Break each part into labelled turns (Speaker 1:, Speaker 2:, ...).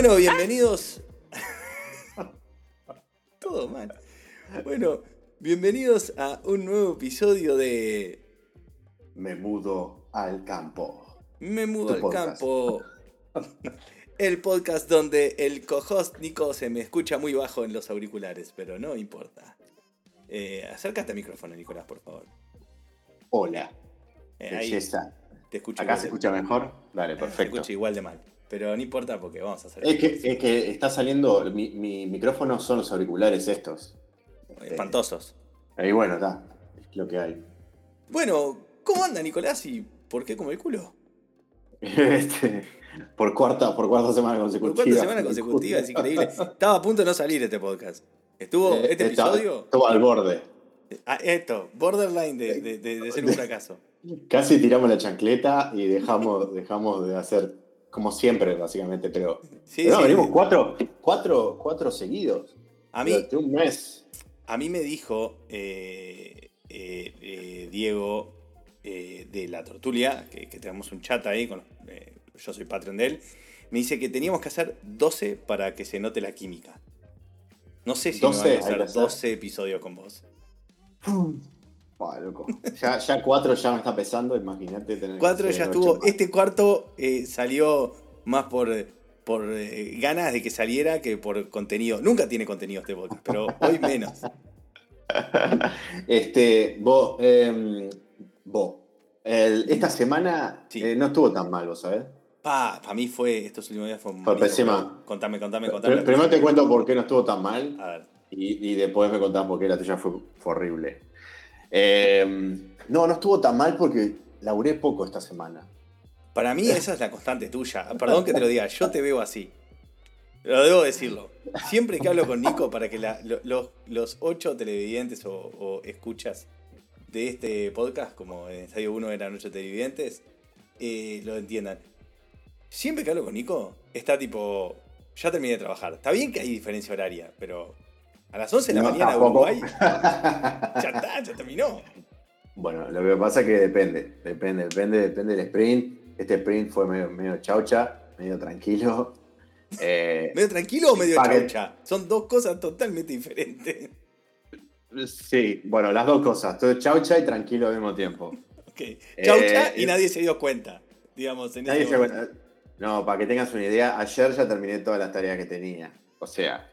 Speaker 1: Bueno, bienvenidos. Todo mal. Bueno, bienvenidos a un nuevo episodio de
Speaker 2: Me mudo al campo.
Speaker 1: Me mudo
Speaker 2: Tu
Speaker 1: al
Speaker 2: podcast.
Speaker 1: campo. El podcast donde el co-host Nico se me escucha muy bajo en los auriculares, pero no importa. Eh, acércate al micrófono, Nicolás, por favor.
Speaker 2: Hola.
Speaker 1: Eh, ahí
Speaker 2: Belleza.
Speaker 1: te escucho.
Speaker 2: ¿Acá se escucha mejor? Dale,
Speaker 1: eh,
Speaker 2: perfecto.
Speaker 1: escucha igual de mal. Pero no importa porque vamos a hacer
Speaker 2: Es que, es que está saliendo, mi, mi micrófono son los auriculares estos.
Speaker 1: espantosos.
Speaker 2: Ahí bueno, está. Es lo que hay.
Speaker 1: Bueno, ¿cómo anda Nicolás y por qué como el culo?
Speaker 2: Este, por cuarta, por cuarta semana
Speaker 1: Por
Speaker 2: consecutiva.
Speaker 1: cuarta semana consecutiva, es increíble. Estaba a punto de no salir este podcast. Estuvo
Speaker 2: Eh,
Speaker 1: este
Speaker 2: está-
Speaker 1: episodio.
Speaker 2: Estuvo al borde.
Speaker 1: Ah, esto, borderline de, de- de- de ser un fracaso.
Speaker 2: Casi tiramos la chancleta y dejamos, dejamos de hacer como siempre, básicamente, pero.
Speaker 1: Sí,
Speaker 2: pero no,
Speaker 1: sí.
Speaker 2: venimos cuatro, cuatro, cuatro seguidos.
Speaker 1: A mí,
Speaker 2: Durante un mes.
Speaker 1: a mí me dijo eh, eh, eh, Diego de la Tortulia, que, que tenemos un chat ahí, con, yo soy patrón de él, me dice que teníamos que hacer 12 para que se note la química. No sé si
Speaker 2: 12
Speaker 1: me van a hacer. 12 episodios con vos.
Speaker 2: Loco. Ya, ya cuatro ya me está pesando, imagínate tener.
Speaker 1: Cuatro ya estuvo. Este cuarto eh, salió más por, por eh, ganas de que saliera que por contenido. Nunca tiene contenido este podcast, pero hoy menos.
Speaker 2: Este, vos, em, vos, el- esta semana
Speaker 1: Sí.
Speaker 2: eh, no estuvo tan mal, ¿vos sabés?
Speaker 1: Pa, para mí fue, estos últimos días fue malísimo.
Speaker 2: pésima.
Speaker 1: Contame, contame, contame.
Speaker 2: Pr- Primero te cuento por qué no estuvo tan mal
Speaker 1: A ver.
Speaker 2: y, y después me contás por qué la tuya fue, fue horrible. Em, no, no estuvo tan mal porque laburé poco esta semana.
Speaker 1: Para mí esa es la constante tuya. Perdón que te lo diga, yo te veo así. Lo debo decirlo. Siempre que hablo con Nico para que la- lo- los, los ocho televidentes o, o escuchas de este podcast, como en Ensayo 1 eran ocho televidentes, eh, lo entiendan. Siempre que hablo con Nico, está tipo, ya terminé de trabajar. Está bien que hay diferencia horaria, pero a las 11 de la
Speaker 2: No,
Speaker 1: mañana
Speaker 2: tampoco.
Speaker 1: Uruguay, ya está, ya terminó.
Speaker 2: Bueno, lo que pasa es que depende, depende, depende, depende del sprint. Este sprint fue medio, medio chaucha, medio tranquilo. Eh,
Speaker 1: ¿Medio tranquilo o medio chaucha? Son dos cosas totalmente diferentes.
Speaker 2: sí, bueno, las dos cosas, todo chaucha y tranquilo al mismo tiempo.
Speaker 1: Ok. Chaucha
Speaker 2: Eh,
Speaker 1: y nadie se dio cuenta. Digamos, en
Speaker 2: Nadie
Speaker 1: ese
Speaker 2: se cuenta. No, para que tengas una idea, ayer ya terminé todas las tareas que tenía. O sea,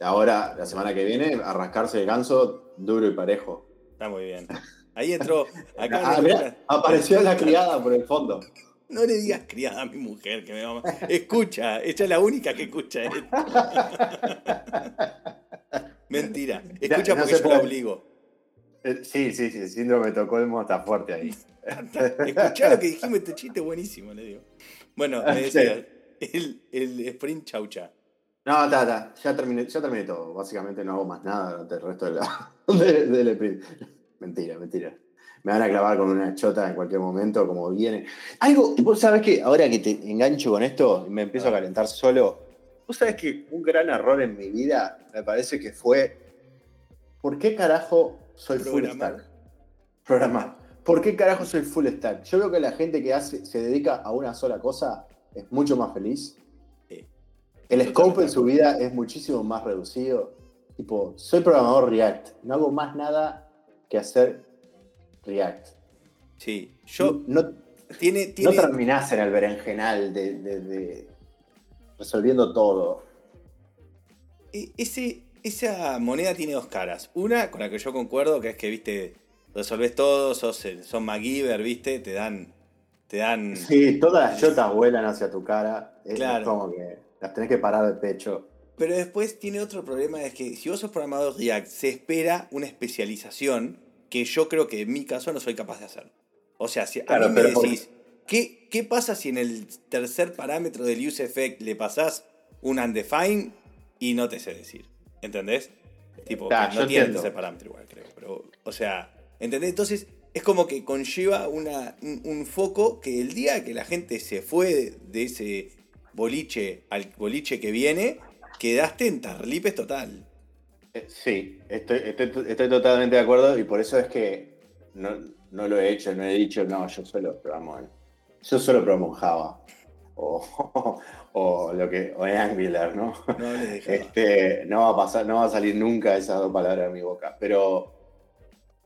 Speaker 2: ahora, la semana que viene, a rascarse el ganso duro y parejo.
Speaker 1: Está muy bien. Ahí entró. Acá
Speaker 2: Ah, apareció la criada por el fondo.
Speaker 1: no le digas criada a mi mujer que me va a- Escucha, ella es la única que escucha esto. Mentira. Escucha
Speaker 2: no
Speaker 1: porque yo la
Speaker 2: puede.
Speaker 1: obligo.
Speaker 2: Eh, Sí, sí, sí, el síndrome de Estocolmo está fuerte ahí.
Speaker 1: Escuchá lo que dijimos, este chiste buenísimo, le digo. Bueno, me decía, el, el sprint chaucha.
Speaker 2: No, está, está. Ya terminé, ya terminé todo. Básicamente no hago más nada durante el resto de la, de- del sprint. Mentira, mentira. Me van a clavar con una chota en cualquier momento, como viene. Algo, vos sabés que ahora que te engancho con esto y me empiezo a calentar solo, vos sabés que un gran error en mi vida me parece que fue. ¿Por qué carajo soy full stack? Programar. ¿Por qué carajo soy full stack? Yo veo que la gente que hace, se dedica a una sola cosa es mucho más feliz. El scope en su vida es muchísimo más reducido. Tipo, soy programador React. No hago más nada que hacer React.
Speaker 1: Sí. Yo.
Speaker 2: no,
Speaker 1: Tiene.
Speaker 2: no terminás en el berenjenal de, de- de resolviendo todo.
Speaker 1: E- Ese, esa moneda tiene dos caras. Una con la que yo concuerdo, que es que, viste, resolves todo, sos, son MacGyver, viste, te dan. Te dan.
Speaker 2: Sí, todas las chotas vuelan hacia tu cara. Es
Speaker 1: Claro.
Speaker 2: como que las tenés que parar de pecho.
Speaker 1: Pero después tiene otro problema, es que si vos sos programador React, se espera una especialización que yo creo que en mi caso no soy capaz de hacer. O sea, si a
Speaker 2: Claro,
Speaker 1: mí me
Speaker 2: pero por-
Speaker 1: decís, ¿qué, ¿qué pasa si en el tercer parámetro del use effect le pasás un undefined y no te sé decir? ¿Entendés? Tipo,
Speaker 2: Claro,
Speaker 1: que
Speaker 2: yo
Speaker 1: no tiene
Speaker 2: entiendo.
Speaker 1: tercer parámetro igual, creo. Pero, o sea, ¿entendés? Entonces, es como que conlleva una, un, un foco que el día que la gente se fue de ese boliche al boliche que viene, quedaste en tarlipes total.
Speaker 2: Eh, Sí, estoy, estoy, estoy totalmente de acuerdo y por eso es que no, no lo he hecho, no he dicho, no, yo solo programo en, yo solo programo en Java. o, o lo que o Angular, ¿no?
Speaker 1: No.
Speaker 2: Este, no va a pasar, no va a salir nunca esas dos palabras de mi boca. Pero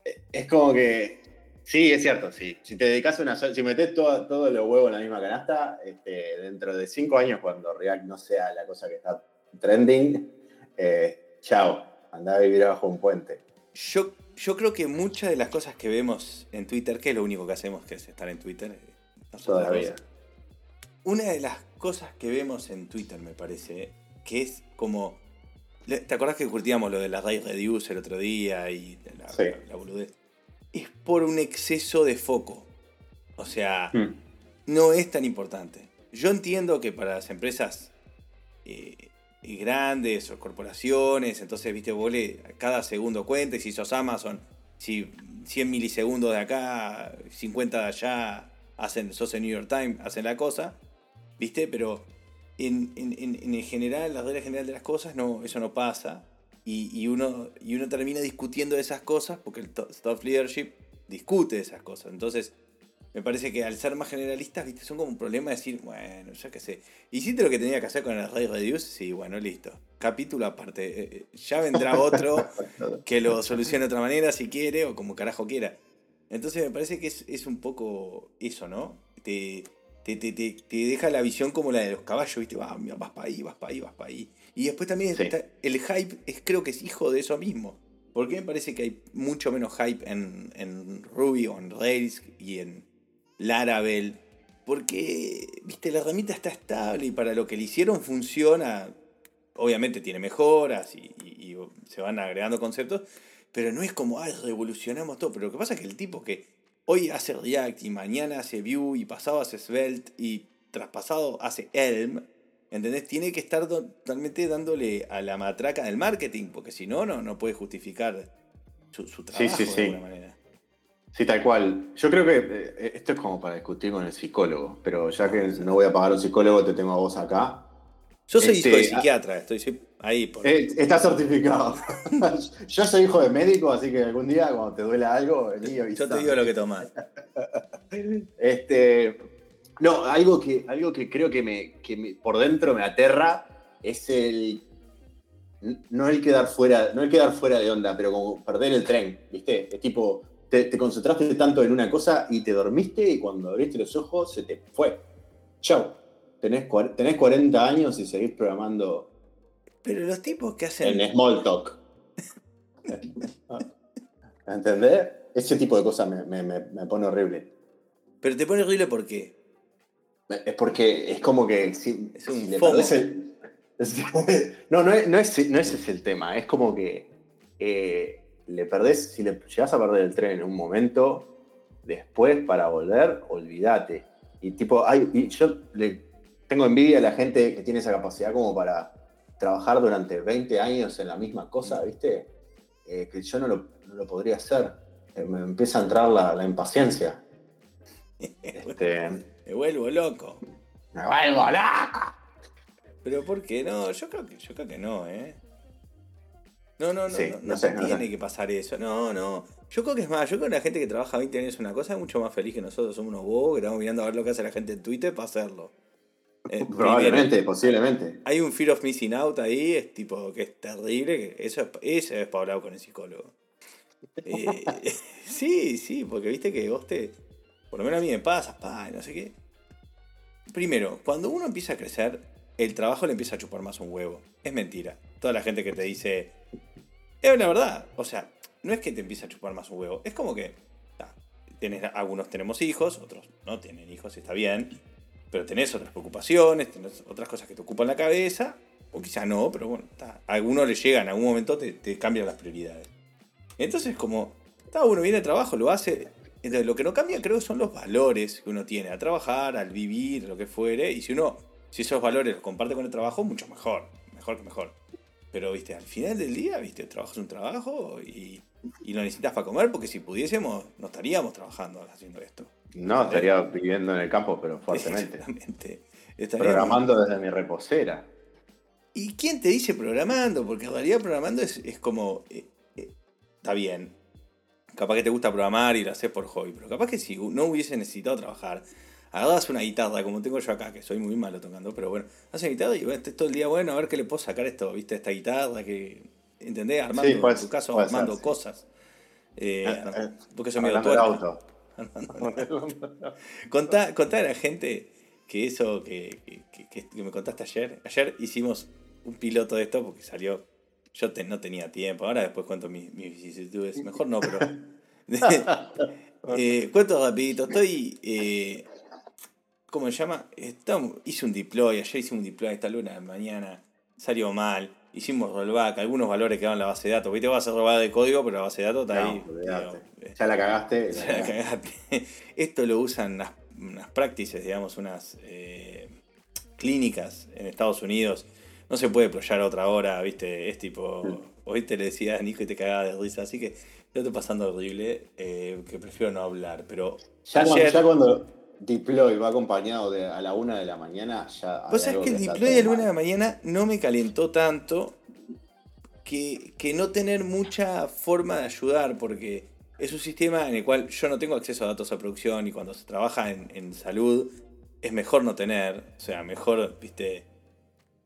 Speaker 2: eh, es como que. Sí, es cierto, sí. Si te dedicas a una sola- si metes todo, todos los huevos en la misma canasta, este, dentro de cinco años, cuando React no sea la cosa que está trending, eh, chao, andá a vivir bajo un puente.
Speaker 1: Yo, yo creo que muchas de las cosas que vemos en Twitter, que es lo único que hacemos, que es estar en Twitter, no son
Speaker 2: Toda la
Speaker 1: otra
Speaker 2: vida.
Speaker 1: cosa. Una de las cosas que vemos en Twitter, me parece, que es como. ¿Te acordás que curtíamos lo de la Ray Reduce el otro día y la,
Speaker 2: Sí.
Speaker 1: la- la boludez? Es por un exceso de foco. O sea,
Speaker 2: Hmm.
Speaker 1: no es tan importante. Yo entiendo que para las empresas eh, grandes o corporaciones, entonces, viste, vos le- cada segundo cuenta, y si sos Amazon, si 100 milisegundos de acá, 50 de allá, hacen, sos el New York Times, hacen la cosa, viste, pero en, en, en- en general, la regla general de las cosas, no, eso no pasa. Y, y uno, y uno termina discutiendo de esas cosas porque el to- staff leadership discute de esas cosas. Entonces, me parece que al ser más generalistas, viste, son como un problema decir, bueno, ya qué sé. Hiciste lo que tenía que hacer con el Ray Reduce, sí, bueno, listo. Capítulo aparte. Eh, eh, ya vendrá otro que lo solucione de otra manera si quiere o como carajo quiera. Entonces me parece que es, es un poco eso, ¿no? Te, te, te, te- deja la visión como la de los caballos, ¿viste? Va, mira, vas para ahí, vas para ahí, vas para ahí. Y después también
Speaker 2: Sí.
Speaker 1: está, el hype, es, creo que es hijo de eso mismo. Porque me parece que hay mucho menos hype en, en Ruby o en Rails y en Laravel. Porque, viste, la herramienta está estable y para lo que le hicieron funciona. Obviamente tiene mejoras y, y- y se van agregando conceptos, pero no es como, ay, revolucionamos todo. Pero lo que pasa es que el tipo que hoy hace React y mañana hace Vue y pasado hace Svelte y traspasado hace Elm, ¿entendés? Tiene que estar totalmente dándole a la matraca del marketing, porque si no, no, no puede justificar su, su trabajo
Speaker 2: sí,
Speaker 1: de
Speaker 2: sí.
Speaker 1: alguna manera.
Speaker 2: Sí, tal cual. Yo creo que eh, esto es como para discutir con el psicólogo, pero ya que no voy a pagar a un psicólogo, te tengo a vos acá.
Speaker 1: Yo soy
Speaker 2: Este,
Speaker 1: hijo de
Speaker 2: ah-
Speaker 1: psiquiatra, estoy ahí por...
Speaker 2: Eh, está certificado. Yo soy hijo de médico, así que algún día cuando te duela algo, vení
Speaker 1: Yo te digo lo que tomás.
Speaker 2: Este, no, algo que, algo que creo que, me, que me- por dentro me aterra es el. No el quedar fuera, no el quedar fuera de onda, pero como perder el tren, ¿viste? Es tipo, te, te concentraste tanto en una cosa y te dormiste y cuando abriste los ojos se te fue. Chau. Tenés, tenés 40 años y seguís programando
Speaker 1: Pero los tipos que hacen...
Speaker 2: en small talk. ¿Entendés? Ese tipo de cosas me, me- me- me pone horrible.
Speaker 1: Pero te pone horrible ¿por qué?
Speaker 2: Es porque es como que si,
Speaker 1: Es un
Speaker 2: si No, no es, no, es, no ese es el tema. Es como que eh, le perdés, si le llegas a perder el tren en un momento, después para volver, olvídate. Y tipo, hay, y yo le tengo envidia a la gente que tiene esa capacidad como para trabajar durante 20 años en la misma cosa, ¿viste? Eh, que yo no lo, no lo podría hacer. Eh, me empieza a entrar la, la impaciencia. Este,
Speaker 1: Me vuelvo loco.
Speaker 2: me vuelvo loco.
Speaker 1: Pero ¿por qué no? Yo creo que, yo creo que no, ¿eh? No, no, no,
Speaker 2: Sí,
Speaker 1: no,
Speaker 2: no
Speaker 1: no
Speaker 2: sé, no
Speaker 1: tiene
Speaker 2: sé.
Speaker 1: que pasar eso. No, no. Yo creo que es más, yo creo que la gente que trabaja 20 años en una cosa es mucho más feliz que nosotros. Somos unos bobos que estamos mirando a ver lo que hace la gente en Twitter para hacerlo. Eh,
Speaker 2: Probablemente,
Speaker 1: primero,
Speaker 2: posiblemente.
Speaker 1: hay un fear of missing out ahí, es tipo que es terrible. Que eso, es, eso es para hablar con el psicólogo. Eh, sí, sí, porque viste que vos te. Por lo menos a mí me pasa, pa, no sé qué. Primero, cuando uno empieza a crecer, el trabajo le empieza a chupar más un huevo. Es mentira. Toda la gente que te dice. Es la verdad. O sea, no es que te empiece a chupar más un huevo. Es como que. algunos tenemos hijos, otros no tienen hijos, está bien. Pero tenés otras preocupaciones, tenés otras cosas que te ocupan la cabeza. O quizá no, pero bueno, ta, a algunos le llegan, en algún momento te, te cambian las prioridades. Entonces, como. Está uno viene al trabajo, lo hace. Entonces, lo que no cambia, creo, son los valores que uno tiene a trabajar, al vivir, lo que fuere. Y si uno, si esos valores los comparte con el trabajo, mucho mejor. Mejor que mejor. Pero, viste, al final del día, viste, el trabajo es un trabajo y, y lo necesitas para comer, porque si pudiésemos, no estaríamos trabajando haciendo esto.
Speaker 2: No, estaría viviendo en el campo, pero fuertemente.
Speaker 1: Exactamente. Estaríamos-
Speaker 2: Programando desde mi reposera.
Speaker 1: ¿Y quién te dice programando? Porque en realidad programando es, es como. eh, eh, está bien. Capaz que te gusta programar y lo haces por hobby. Pero capaz que si no hubiese necesitado trabajar, agarras una guitarra, como tengo yo acá, que soy muy malo tocando, pero bueno, haces una guitarra y bueno, estés todo el día, bueno, a ver qué le puedo sacar esto, ¿viste? Esta guitarra, que, ¿entendés? Armando,
Speaker 2: Sí,
Speaker 1: en tu caso, armando cosas. Eh,
Speaker 2: Eh,
Speaker 1: porque
Speaker 2: del
Speaker 1: tuerca.
Speaker 2: auto.
Speaker 1: Contá, contá a la gente que eso que- que me contaste ayer. Ayer hicimos un piloto de esto porque salió. Yo te- no tenía tiempo. Ahora después cuento mis, mis vicisitudes. Mejor no, pero. Eh, cuento rapidito. Estoy. eh, ¿Cómo se llama? Estamos- hice un deploy. Ayer hice un deploy esta luna de mañana. Salió mal. Hicimos rollback. Algunos valores quedaron en la base de datos. Viste, vas a robar de código, pero la base de datos está
Speaker 2: No,
Speaker 1: ahí. digo,
Speaker 2: Ya la cagaste.
Speaker 1: se la cagaste. Esto lo usan unas, unas practices, digamos, unas eh, clínicas en Estados Unidos. No se puede ployar a otra hora, ¿viste? Es tipo. Hoy te le decía a Nico y te cagaba de risa, así que lo estoy pasando horrible, eh, que prefiero no hablar. Pero
Speaker 2: Ya, cuando, ya cuando deploy va acompañado de a la una de la mañana, ya.
Speaker 1: Vos sabés
Speaker 2: algo
Speaker 1: que el deploy
Speaker 2: todo
Speaker 1: de luna de
Speaker 2: mal.
Speaker 1: mañana no me calentó tanto que, que no tener mucha forma de ayudar, porque es un sistema en el cual yo no tengo acceso a datos de producción y cuando se trabaja en, en salud es mejor no tener, o sea, mejor, viste,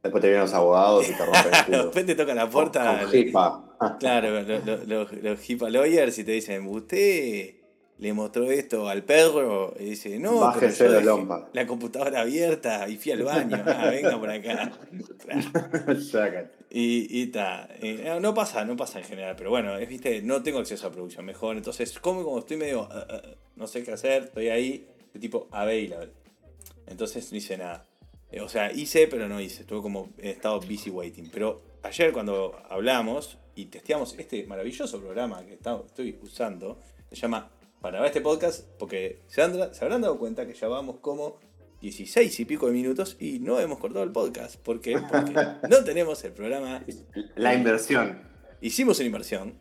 Speaker 2: Después te vienen los abogados y te rompen el culo.
Speaker 1: repente tocan la puerta,
Speaker 2: Con hipa.
Speaker 1: claro, lo- lo- los, los HIPAA lawyers y te dicen, usted le mostró esto al perro y dice, no,
Speaker 2: Bájese
Speaker 1: pero yo dejé la computadora abierta y fui al baño, ah, venga por acá. Y, ta, eh, no pasa, no pasa en general, pero bueno, es, viste, no tengo acceso a producción mejor, entonces como como estoy medio, eh, eh, no sé qué hacer, estoy ahí, de tipo available. Entonces no hice nada. Eh, o sea, hice, pero no hice, estuve como en estado busy waiting. Pero ayer cuando hablamos y testeamos este maravilloso programa que está- estoy usando, se llama Para este podcast, porque se, han- se habrán dado cuenta que ya vamos como 16 y pico de minutos y no hemos cortado el podcast. ¿Por qué? Porque no tenemos el programa
Speaker 2: La inversión.
Speaker 1: hicimos una inversión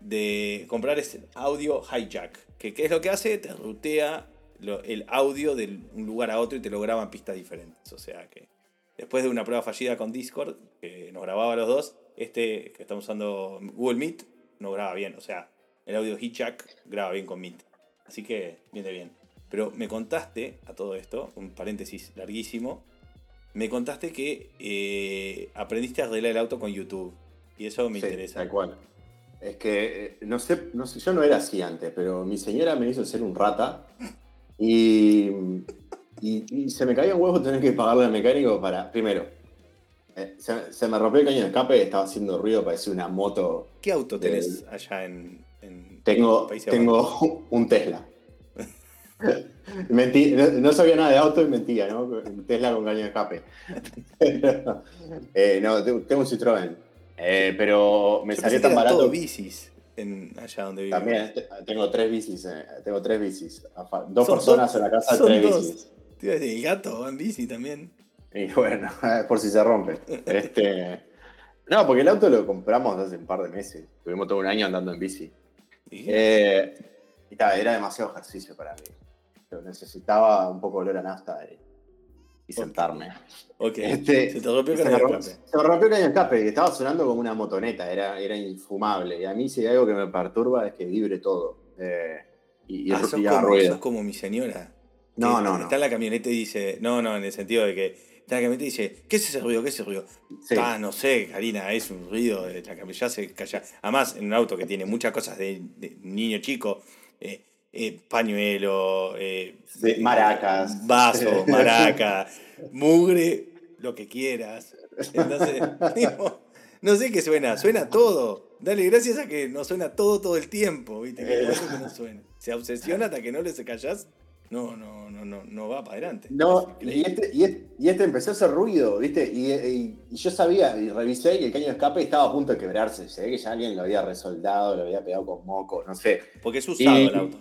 Speaker 1: de comprar ese audio hijack. Que ¿Qué es lo que hace? Te rutea lo- el audio de un lugar a otro y te lo graba en pistas diferentes. O sea que después de una prueba fallida con Discord, que nos grababa a los dos, este que estamos usando Google Meet no graba bien. O sea, el audio hijack graba bien con Meet. Así que viene bien. Pero me contaste a todo esto, un paréntesis larguísimo, me contaste que eh, aprendiste a arreglar el auto con YouTube. Y eso me
Speaker 2: Sí,
Speaker 1: interesa.
Speaker 2: Tal cual. Es que, eh, no sé, no sé, yo no era así antes, pero mi señora me hizo ser un rata y, y, y se me caía un huevo tener que pagarle al mecánico para, primero, eh, se, se me rompió el caño de escape, estaba haciendo ruido, parecía una moto.
Speaker 1: ¿Qué auto
Speaker 2: de-
Speaker 1: tenés allá en, en
Speaker 2: Tengo, tengo un Tesla. Mentí, no, no sabía nada de auto y mentía, ¿no? Tesla con caño de escape. Eh, no, tengo un Citroën. Eh, pero me
Speaker 1: Yo
Speaker 2: salió tan barato.
Speaker 1: todo bicis en, allá donde vivo.
Speaker 2: También te- tengo tres bicis, eh, tengo tres bicis. Dos
Speaker 1: Son
Speaker 2: personas en la casa, tres
Speaker 1: dos.
Speaker 2: bicis.
Speaker 1: Decir, el gato va en bici también.
Speaker 2: Y bueno, por si se rompe. Este, no, porque el auto lo compramos hace un par de meses. Tuvimos todo un año andando en bici.
Speaker 1: Y-
Speaker 2: Eh, y ta, era demasiado ejercicio para mí. Yo necesitaba un poco de olor a nafta y, sentarme.
Speaker 1: ok,
Speaker 2: Este,
Speaker 1: se te rompió el caño escape.
Speaker 2: se me rompió el caño de escape estaba sonando como una motoneta, era, era infumable. Y a mí si hay algo que me perturba es que vibre todo. eh, y, y,
Speaker 1: Ah, sos como,
Speaker 2: ruido.
Speaker 1: sos como mi señora.
Speaker 2: No, no, no.
Speaker 1: Está en la camioneta y dice, no, no, en el sentido de que está en la camioneta y dice, ¿qué es ese ruido? ¿Qué es ese ruido?
Speaker 2: Sí.
Speaker 1: Ah, no sé, Karina, es un ruido de la camioneta, ya se calla. Además, en un auto que tiene muchas cosas de, de niño chico, eh, eh, pañuelo, eh,
Speaker 2: Sí, maracas.
Speaker 1: vaso, maraca, mugre, lo que quieras. Entonces, digo, no sé qué suena, suena todo. Dale gracias a que no suena todo todo el tiempo, ¿viste? Que eso que no suena. Se obsesiona hasta que no le se callas, no, no, no, no, no va para adelante.
Speaker 2: No, y este, y, este, y este empezó a hacer ruido, ¿viste? Y, yo sabía, y revisé, y el caño de escape estaba a punto de quebrarse. Se ve que ya alguien lo había resoldado, lo había pegado con moco, no sé.
Speaker 1: Porque es usado el auto.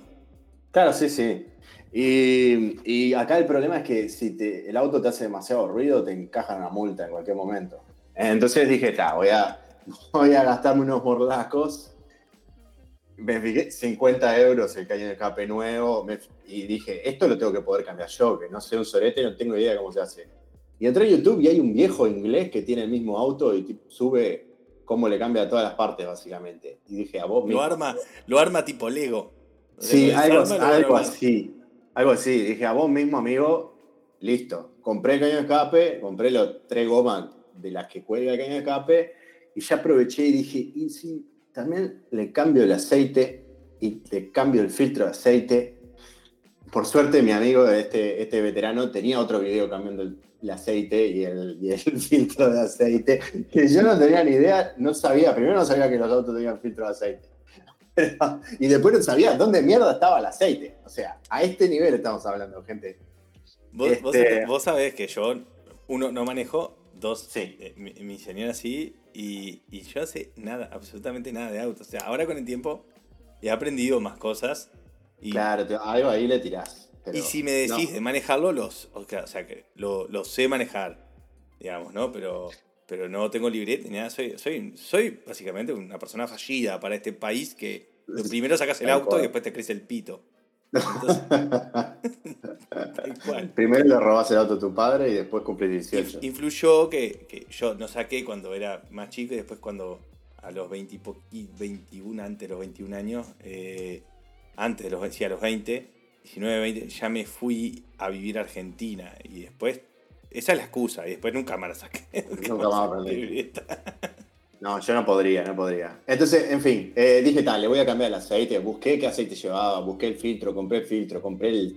Speaker 2: Claro, sí, sí. Y, y acá el problema es que si te- el auto te hace demasiado ruido, te encajan una multa en cualquier momento. Entonces dije, está, voy a, voy a gastarme unos mordazcos. Me fijé, 50 euros el caño de escape nuevo. me- y dije, esto lo tengo que poder cambiar yo, que no sé un sorete, no tengo idea de cómo se hace. Y entré a YouTube y hay un viejo inglés que tiene el mismo auto y tipo, sube cómo le cambia todas las partes, básicamente. Y dije, a vos
Speaker 1: Lo
Speaker 2: mismo.
Speaker 1: arma, lo arma tipo Lego.
Speaker 2: Sí, algo, algo así. Algo así, dije a vos mismo, amigo, listo. Compré el caño de escape, compré los tres gomas de las que cuelga el caño de escape y ya aproveché y dije, y si también le cambio el aceite y le cambio el filtro de aceite. Por suerte, mi amigo, este, este veterano, tenía otro video cambiando el, aceite y el, y el, filtro de aceite, que yo no tenía ni idea, no sabía, primero no sabía que los autos tenían filtro de aceite. Y después no sabía dónde mierda estaba el aceite. O sea, a este nivel estamos hablando, gente.
Speaker 1: Vos, este... vos, sabés que yo, uno, no manejo, dos,
Speaker 2: sí.
Speaker 1: Eh, mi, señora sí, y, y, yo sé nada, absolutamente nada de autos. O sea, ahora con el tiempo he aprendido más cosas. Y,
Speaker 2: claro, algo ahí le tirás.
Speaker 1: y si me decís de manejarlo, los, o sea, que lo, lo, sé manejar, digamos, ¿no? Pero, pero no tengo libreta ni nada. Soy, soy, soy básicamente una persona fallida para este país que primero sacas el auto y después te crece el pito.
Speaker 2: Primero le robas el auto a tu padre y después cumplís 18.
Speaker 1: Influyó que, que, yo no saqué cuando era más chico y después cuando a los 20 21, antes de los 21 años, eh, antes de los, sí, a los 20, 19, 20, ya me fui a vivir a Argentina y después, esa es la excusa, y después nunca más la saqué.
Speaker 2: Nunca, más aprendí. No, yo no podría, no podría. Entonces, en fin, eh, dije, tal, le voy a cambiar el aceite, busqué qué aceite llevaba, busqué el filtro, compré el filtro, compré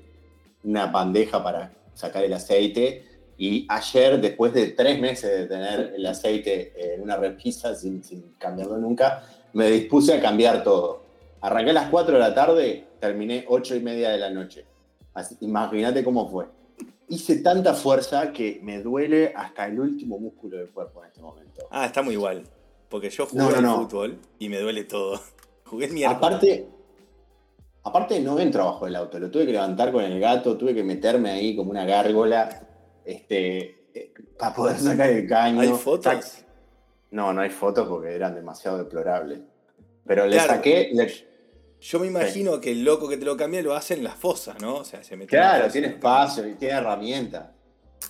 Speaker 2: una bandeja para sacar el aceite y ayer, después de tres meses de tener el aceite en una repisa sin, cambiarlo nunca, me dispuse a cambiar todo. Arranqué a las 4 de la tarde, terminé 8 y media de la noche. Imagínate cómo fue. Hice tanta fuerza que me duele hasta el último músculo del cuerpo en este momento.
Speaker 1: Ah, está muy igual. Porque yo jugué al fútbol y me duele todo. Jugué el
Speaker 2: Aparte, aparte no ven trabajo el auto. Lo tuve que levantar con el gato, tuve que meterme ahí como una gárgola este, eh, para poder sacar el caño.
Speaker 1: ¿Hay fotos?
Speaker 2: No, no hay fotos porque eran demasiado deplorables. Pero le saqué.
Speaker 1: Yo me imagino que el loco que te lo cambia lo hace en la fosa, ¿no? O sea, se mete
Speaker 2: Claro, tiene espacio y tiene herramientas.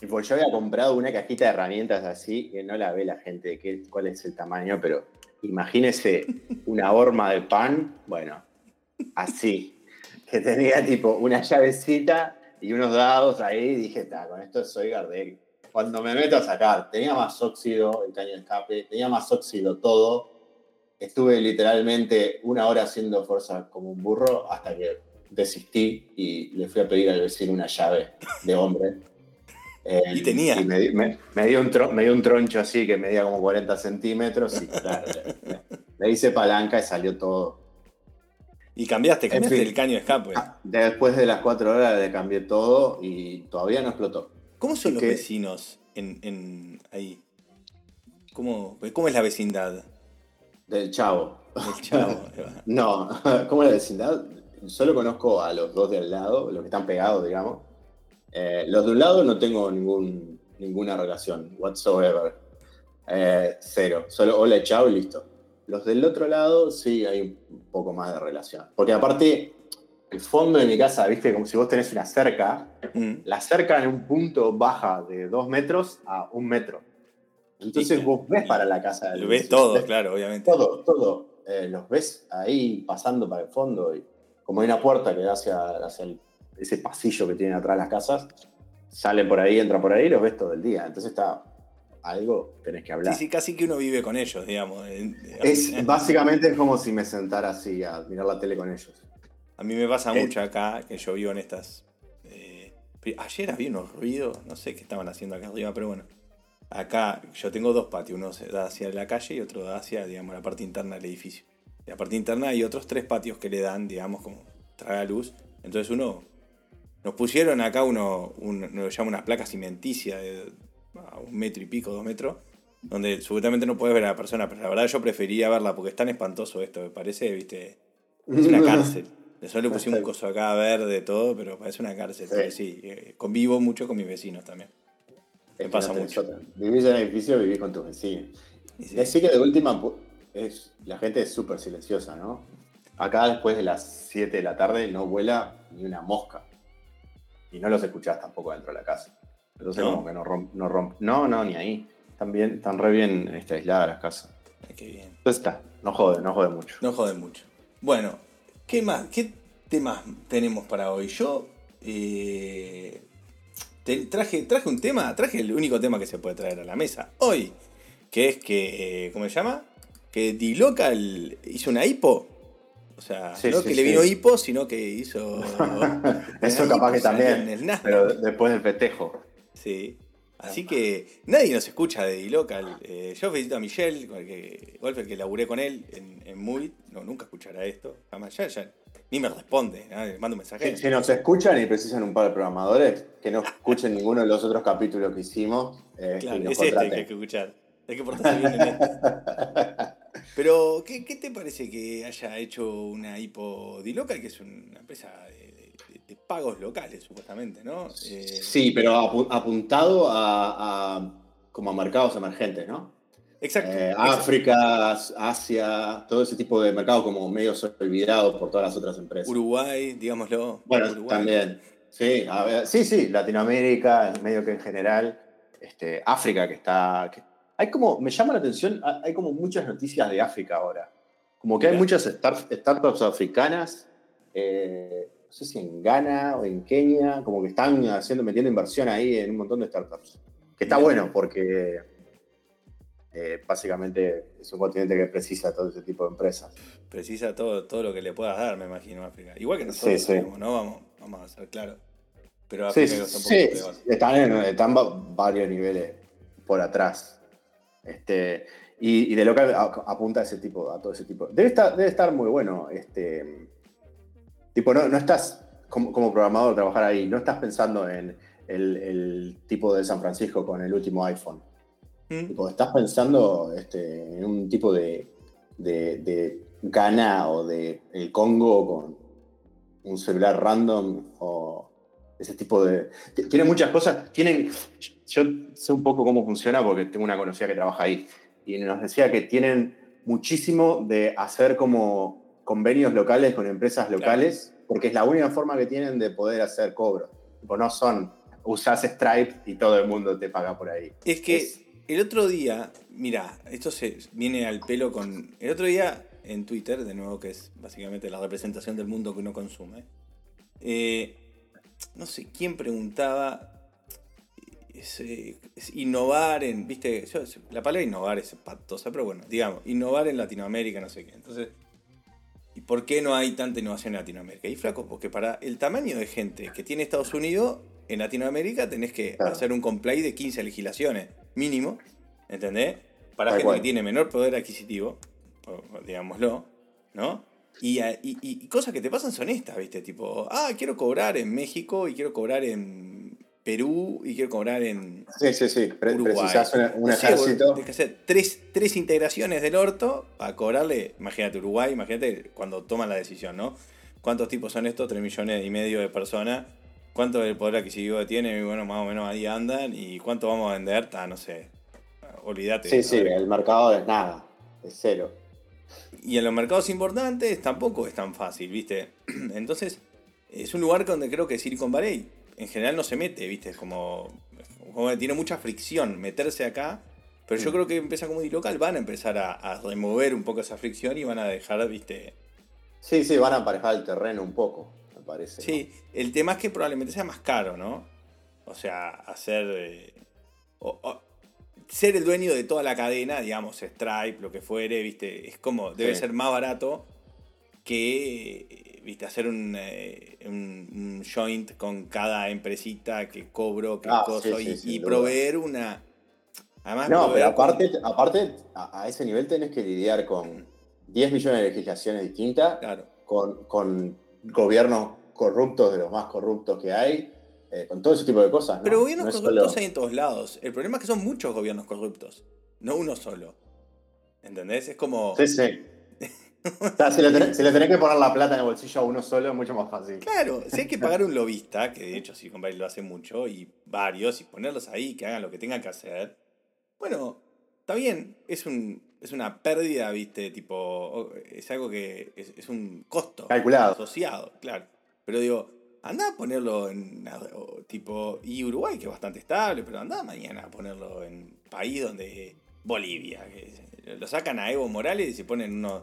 Speaker 2: Y pues yo había comprado una cajita de herramientas así, que no la ve la gente de qué, cuál es el tamaño, pero imagínese una horma de pan, bueno, así, que tenía tipo una llavecita y unos dados ahí y dije, está, con esto soy Gardel. Cuando me meto a sacar, tenía más óxido el caño de escape, tenía más óxido todo. Estuve literalmente una hora haciendo fuerza como un burro hasta que desistí y le fui a pedir al vecino una llave de hombre.
Speaker 1: y tenía.
Speaker 2: Y me, dio un me, dio un troncho así que medía como 40 centímetros y claro, le hice palanca y salió todo.
Speaker 1: Y cambiaste, cambiaste el caño de escape. Ah,
Speaker 2: después de las cuatro horas le cambié todo y todavía no explotó.
Speaker 1: ¿Cómo son los vecinos en, ahí? ¿Cómo, ¿Cómo, es la vecindad?
Speaker 2: Del Chavo.
Speaker 1: Del Chavo.
Speaker 2: no, ¿cómo es la vecindad? Solo conozco a los dos de al lado, los que están pegados, digamos. Eh, los de un lado no tengo ningún, ninguna relación, whatsoever. Eh, cero. Solo hola, chao y listo. Los del otro lado sí hay un poco más de relación. Porque aparte, el fondo de mi casa, viste, como si vos tenés una cerca, mm. la cerca en un punto baja de dos metros a un metro. Entonces vos ves para la casa.
Speaker 1: Lo ves todo, claro, obviamente.
Speaker 2: Todo, todo. Eh, los ves ahí pasando para el fondo. Y como hay una puerta que da hacia, hacia ese pasillo que tienen atrás las casas, salen por ahí, entran por ahí y los ves todo el día. Entonces está algo tenés que hablar.
Speaker 1: Sí, sí, casi que uno vive con ellos, digamos.
Speaker 2: Es, básicamente es como si me sentara así a mirar la tele con ellos.
Speaker 1: A mí me pasa eh. mucho acá, que yo vivo en estas... Eh, ayer había unos ruidos, no sé qué estaban haciendo acá arriba, pero bueno. Acá yo tengo dos patios, uno da hacia la calle y otro da hacia, digamos, la parte interna del edificio. En la parte interna hay otros tres patios que le dan, digamos, como traga luz. Entonces uno... Nos pusieron acá uno, nos llama unas placas cimenticias de a un metro y pico, dos metros, donde seguramente no puedes ver a la persona, pero la verdad yo prefería verla porque es tan espantoso esto, me parece, viste, es una cárcel. Solo le pusimos un coso acá verde, todo, pero parece una cárcel. Sí, eh, convivo mucho con mis vecinos también. Me pasa mucho.
Speaker 2: Vivís en el edificio, vivís con tus vecinos. Sí. Así que de última, es, la gente es súper silenciosa, ¿no? Acá después de las 7 de la tarde no vuela ni una mosca. Y no los escuchás tampoco dentro de la casa. Entonces, como que no romp, no romp. No, no, ni ahí. Están, bien, están re bien este, aisladas las casas.
Speaker 1: qué bien.
Speaker 2: Entonces está, no jode, no jode mucho.
Speaker 1: No jode mucho. Bueno, ¿qué más? ¿Qué temas tenemos para hoy? Yo eh, traje, traje un tema, traje el único tema que se puede traer a la mesa hoy, que es que, eh, ¿cómo se llama? Que D-Local hizo una hipo. O sea, no que le vino hipo, sino que hizo.
Speaker 2: Eso capaz que también. pero después del festejo.
Speaker 1: Sí. Así que nadie nos escucha de D-Local. Eh, yo felicito a Michelle, que, Golfer, que laburé con él en, en No, nunca escuchará esto. Jamás, ya, ya ni me responde, le mando un mensaje.
Speaker 2: Si, nos escuchan y precisan un par de programadores, que no escuchen ninguno de los otros capítulos que hicimos.
Speaker 1: Eh, claro, es este que hay que escuchar. Hay que portarse bien en esto. Pero, ¿qué, te parece que haya hecho una Hipodilocal, que es una empresa de, pagos locales, supuestamente, ¿no?
Speaker 2: Eh, sí, pero apuntado a, como a mercados emergentes, ¿no?
Speaker 1: Exacto.
Speaker 2: Eh, África, Asia, todo ese tipo de mercados como medio olvidados por todas las otras empresas.
Speaker 1: Uruguay, digámoslo.
Speaker 2: Bueno, también. Sí, sí, sí, Latinoamérica, medio que en general. Este, África, que está. hay como, me llama la atención, hay como muchas noticias de África ahora. Como que hay muchas startups africanas, eh, sé si en Ghana o en Kenia, como que están haciendo, metiendo inversión ahí en un montón de startups. Que está bueno porque eh, básicamente es un continente que precisa todo ese tipo de empresas.
Speaker 1: Precisa todo, todo lo que le puedas dar, me imagino, África. Igual que nosotros, ¿no? Vamos, vamos a ser claros. Pero África sí,
Speaker 2: está un poco peor. Están, están varios niveles por atrás. Este, y, de local apunta a ese tipo, a todo ese tipo. Debe estar, debe estar muy bueno. Este, tipo, no, no estás como, como, programador trabajar ahí, no estás pensando en el, el tipo de San Francisco con el último iPhone Mm. estás pensando este, en un tipo de, de, de Ghana o de el Congo con un celular random o ese tipo de... Tiene muchas cosas, tienen... Yo sé un poco cómo funciona porque tengo una conocida que trabaja ahí y nos decía que tienen muchísimo de hacer como convenios locales con empresas locales porque es la única forma que tienen de poder hacer cobro. no son, usas Stripe y todo el mundo te paga por ahí.
Speaker 1: Es que el otro día, mira, esto se viene al pelo con. El otro día en Twitter, de nuevo, que es básicamente la representación del mundo que uno consume. Eh, no sé quién preguntaba. Es, innovar en. Viste, la palabra innovar es patosa, pero bueno, digamos, innovar en Latinoamérica, no sé qué. Entonces, ¿y por qué no hay tanta innovación en Latinoamérica? Y flaco, porque para el tamaño de gente que tiene Estados Unidos, en Latinoamérica tenés que hacer un complay de 15 legislaciones, mínimo, ¿entendés? Para gente que tiene menor poder adquisitivo, digámoslo, ¿no? Y, y, cosas que te pasan son estas, ¿viste? Tipo, ah, quiero cobrar en México y quiero cobrar en Perú y quiero cobrar en.
Speaker 2: Sí, sí, sí. Precisás un, ejército.
Speaker 1: Tienes que hacer tres, tres integraciones del orto para cobrarle, imagínate Uruguay, imagínate cuando toman la decisión, ¿no? ¿Cuántos tipos son estos? Tres millones y medio de personas cuánto el poder adquisitivo tiene, y bueno, más o menos ahí andan, y cuánto vamos a vender, no sé, olvídate.
Speaker 2: Sí, sí, el mercado es nada, es cero.
Speaker 1: Y en los mercados importantes tampoco es tan fácil, ¿viste? Entonces, es un lugar donde creo que Silicon Valley en general no se mete, ¿viste? Es como, como tiene mucha fricción meterse acá, pero yo mm. creo que empieza como local, van a empezar a, a, remover un poco esa fricción y van a dejar, ¿viste?
Speaker 2: Sí, sí, van a aparejar el terreno un poco parece.
Speaker 1: Sí, el tema es que probablemente sea más caro, ¿no? O sea, hacer. Eh, ser el dueño de toda la cadena, digamos, Stripe, lo que fuere, ¿viste? Es como, debe ser más barato que, ¿viste? Hacer un, eh, un, joint con cada empresita que cobro, que ah, y, proveer una.
Speaker 2: Además, no, pero aparte, aparte a, ese nivel tenés que lidiar con 10 millones de legislaciones distintas,
Speaker 1: claro.
Speaker 2: con, con gobiernos corruptos de los más corruptos que hay, eh, con todo ese tipo de cosas.
Speaker 1: Pero gobiernos corruptos hay en todos lados. El problema es que son muchos gobiernos corruptos, no uno solo. ¿Entendés? Es como.
Speaker 2: Sí, sí. Si, le tenés, que poner la plata en el bolsillo a uno solo es mucho más fácil.
Speaker 1: Claro, si hay que pagar un lobista, que de hecho Silicon Valley lo hace mucho, y varios, y ponerlos ahí, que hagan lo que tengan que hacer, bueno, está bien, es un, es una pérdida, viste, tipo, es algo que es, un costo
Speaker 2: calculado
Speaker 1: asociado, claro. Pero digo, anda a ponerlo en tipo, y Uruguay que es bastante estable, pero anda mañana a ponerlo en país donde Bolivia, que lo sacan a Evo Morales y se ponen unos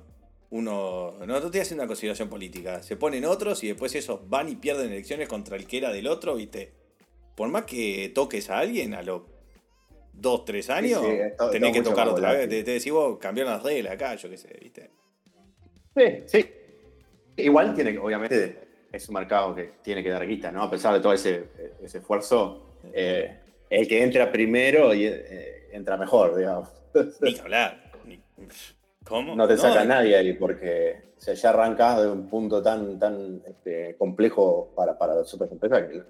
Speaker 1: uno. No, no estoy haciendo una consideración política. Se ponen otros y después esos van y pierden elecciones contra el que era del otro, ¿viste? Por más que toques a alguien a los dos, tres años,
Speaker 2: sí,
Speaker 1: tenés que tocar otra vez. Te, te decís vos, cambiaron las reglas acá, yo qué sé, ¿viste?
Speaker 2: Sí, sí. Igual tiene que, obviamente, es un mercado que tiene que dar guita, ¿no? A pesar de todo ese, ese esfuerzo, eh, el que entra primero y, eh, entra mejor, digamos.
Speaker 1: Ni que hablar. Ni- ¿Cómo?
Speaker 2: No te saca
Speaker 1: y-
Speaker 2: nadie ahí porque o sea, ya arrancas de un punto tan, tan este, complejo para, para las superempresas que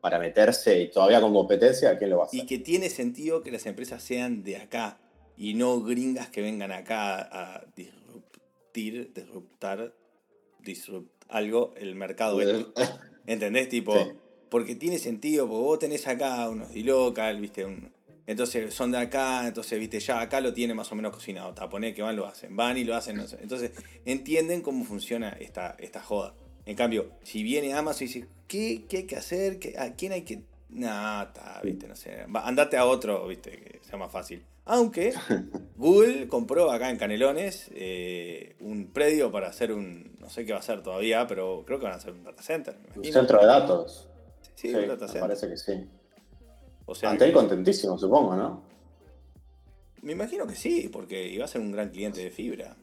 Speaker 2: para meterse y todavía con competencia, ¿quién lo va a hacer?
Speaker 1: Y que tiene sentido que las empresas sean de acá y no gringas que vengan acá a disruptir, disruptar, disrupt algo el mercado. este. ¿Entendés? Tipo,
Speaker 2: Sí.
Speaker 1: porque tiene sentido, porque vos tenés acá unos local, viste, un, entonces son de acá, entonces, viste, ya acá lo tiene más o menos cocinado. Taponé que van, lo hacen, van y lo hacen. no sé. Entonces, entienden cómo funciona esta, esta joda. En cambio, si viene Amazon y dice, ¿qué, qué hay que hacer? ¿Qué- ¿A quién hay que.? Nah, está, viste, no sé. Va, andate a otro, viste, que sea más fácil. Aunque Google compró acá en Canelones eh, un predio para hacer un. No sé qué va a hacer todavía, pero creo que van a hacer un data center.
Speaker 2: Un centro de datos.
Speaker 1: Sí,
Speaker 2: Sí,
Speaker 1: un data
Speaker 2: me
Speaker 1: center.
Speaker 2: parece que sí.
Speaker 1: O sea,
Speaker 2: Antel contentísimo, supongo, ¿no?
Speaker 1: me imagino que sí, porque iba a ser un gran cliente de fibra.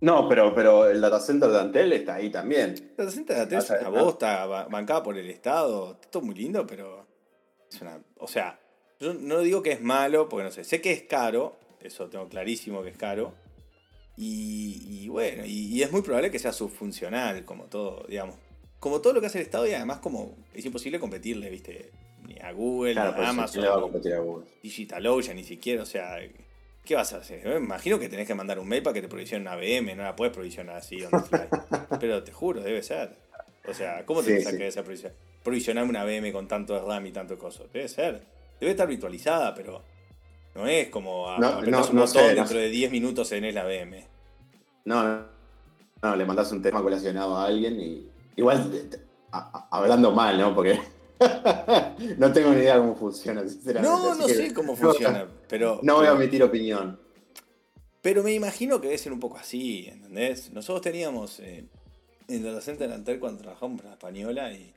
Speaker 2: No, pero, pero el data center de Antel está ahí también.
Speaker 1: El data center de Atel es una bosta, ba- bancada por el Estado, está todo muy lindo, pero es una. O sea, yo no digo que es malo, porque no sé, sé que es caro, eso tengo clarísimo que es caro. Y, y bueno, y, y es muy probable que sea subfuncional, como todo, digamos. Como todo lo que hace el Estado, y además como es imposible competirle, viste, ni a Google,
Speaker 2: Claro,
Speaker 1: ni
Speaker 2: pues
Speaker 1: a
Speaker 2: sí,
Speaker 1: Amazon,
Speaker 2: ¿quién le va a competir a Google?
Speaker 1: DigitalOcean, ni siquiera, o sea, ¿qué vas a hacer? Me imagino que tenés que mandar un mail para que te provisione una VM, no la puedes provisionar así on the fly. Pero te juro, debe ser. O sea, ¿cómo te
Speaker 2: Sí,
Speaker 1: pensás
Speaker 2: sí.
Speaker 1: que debe ser provisionar? Una VM con tanto RAM y tanto coso. Debe ser. Debe estar virtualizada, pero no es como a,
Speaker 2: No, no,
Speaker 1: un
Speaker 2: no sé,
Speaker 1: dentro de 10 minutos tenés la VM.
Speaker 2: No, no, no, le mandás un tema colacionado a alguien y. Igual, a- a- hablando mal, ¿no? Porque no tengo ni idea cómo funciona, sinceramente.
Speaker 1: No,
Speaker 2: así
Speaker 1: no sé cómo
Speaker 2: no-
Speaker 1: funciona, pero...
Speaker 2: No voy a emitir opinión.
Speaker 1: Pero me imagino que debe ser un poco así, ¿entendés? Nosotros teníamos eh, en Data Center Antel cuando trabajamos para la española y.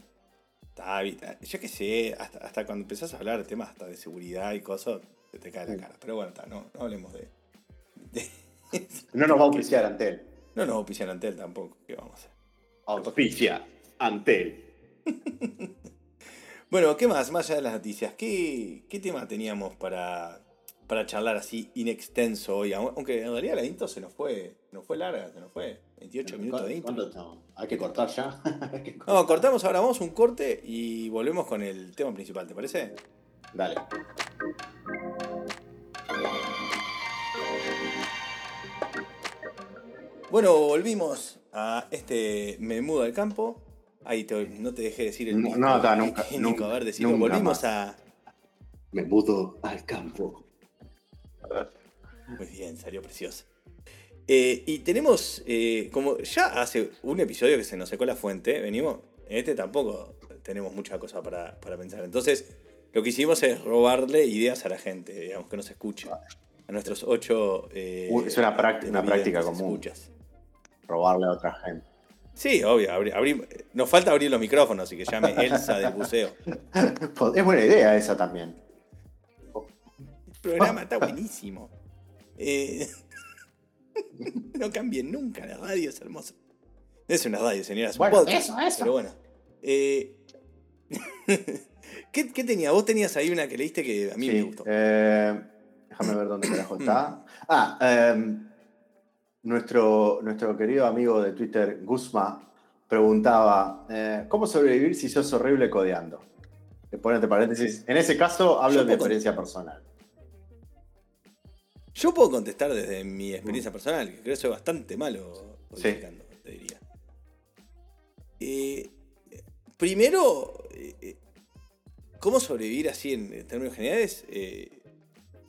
Speaker 1: Yo qué sé, hasta, hasta cuando empezás a hablar de temas hasta de seguridad y cosas, se te cae la cara. Pero bueno, ta, no, no hablemos de. de-
Speaker 2: No nos va a auspiciar Antel.
Speaker 1: no nos auspician Antel tampoco, ¿qué vamos a hacer?
Speaker 2: Auspicia Antel.
Speaker 1: Bueno, ¿qué más? Más allá de las noticias, ¿qué, qué tema teníamos para, para charlar así inextenso hoy? Aunque en realidad la intro se nos fue, nos fue larga, se nos fue 28 minutos de intro.
Speaker 2: ¿Cuánto estamos? Hay que cortar ya. Que cortar.
Speaker 1: No, cortamos ahora, vamos un corte y volvemos con el tema principal, ¿te parece?
Speaker 2: Dale.
Speaker 1: Bueno, volvimos a este Me mudo al campo. Ahí te- no te dejé decir el
Speaker 2: No, no, está, nunca, nunca,
Speaker 1: a ver, decilo.
Speaker 2: nunca
Speaker 1: Volvimos
Speaker 2: más.
Speaker 1: a.
Speaker 2: Me mudo al campo.
Speaker 1: Muy bien, salió precioso. Eh, y tenemos, eh, como ya hace un episodio que se nos secó la fuente, venimos, en este tampoco tenemos mucha cosa para, para pensar. Entonces, lo que hicimos es robarle ideas a la gente, digamos, que nos escuche. A nuestros ocho... eh,
Speaker 2: Uh, es una práct- una práctica común.
Speaker 1: escuchas.
Speaker 2: Robarle a otra gente.
Speaker 1: Sí, obvio. abri- abri- nos falta abrir los micrófonos y que llame Elsa del buceo.
Speaker 2: Es buena idea esa también.
Speaker 1: El programa está buenísimo. Eh, no cambien nunca, la radio es hermosa. Es una radio, señora, es un
Speaker 2: Bueno,
Speaker 1: podcast.
Speaker 2: eso, eso.
Speaker 1: Pero bueno. Eh, ¿qué, qué tenía? Vos tenías ahí una que leíste que a mí me gustó.
Speaker 2: eh, déjame ver dónde carajo está. Ah, em, nuestro, nuestro querido amigo de Twitter, Guzma, preguntaba: eh, ¿Cómo sobrevivir si sos horrible codeando? Le pone entre paréntesis. En ese caso, hablo de experiencia personal.
Speaker 1: Yo puedo contestar desde mi experiencia personal, que creo que soy bastante malo
Speaker 2: Sí.
Speaker 1: codificando, te diría. Eh, primero, eh, ¿cómo sobrevivir así en, en términos generales?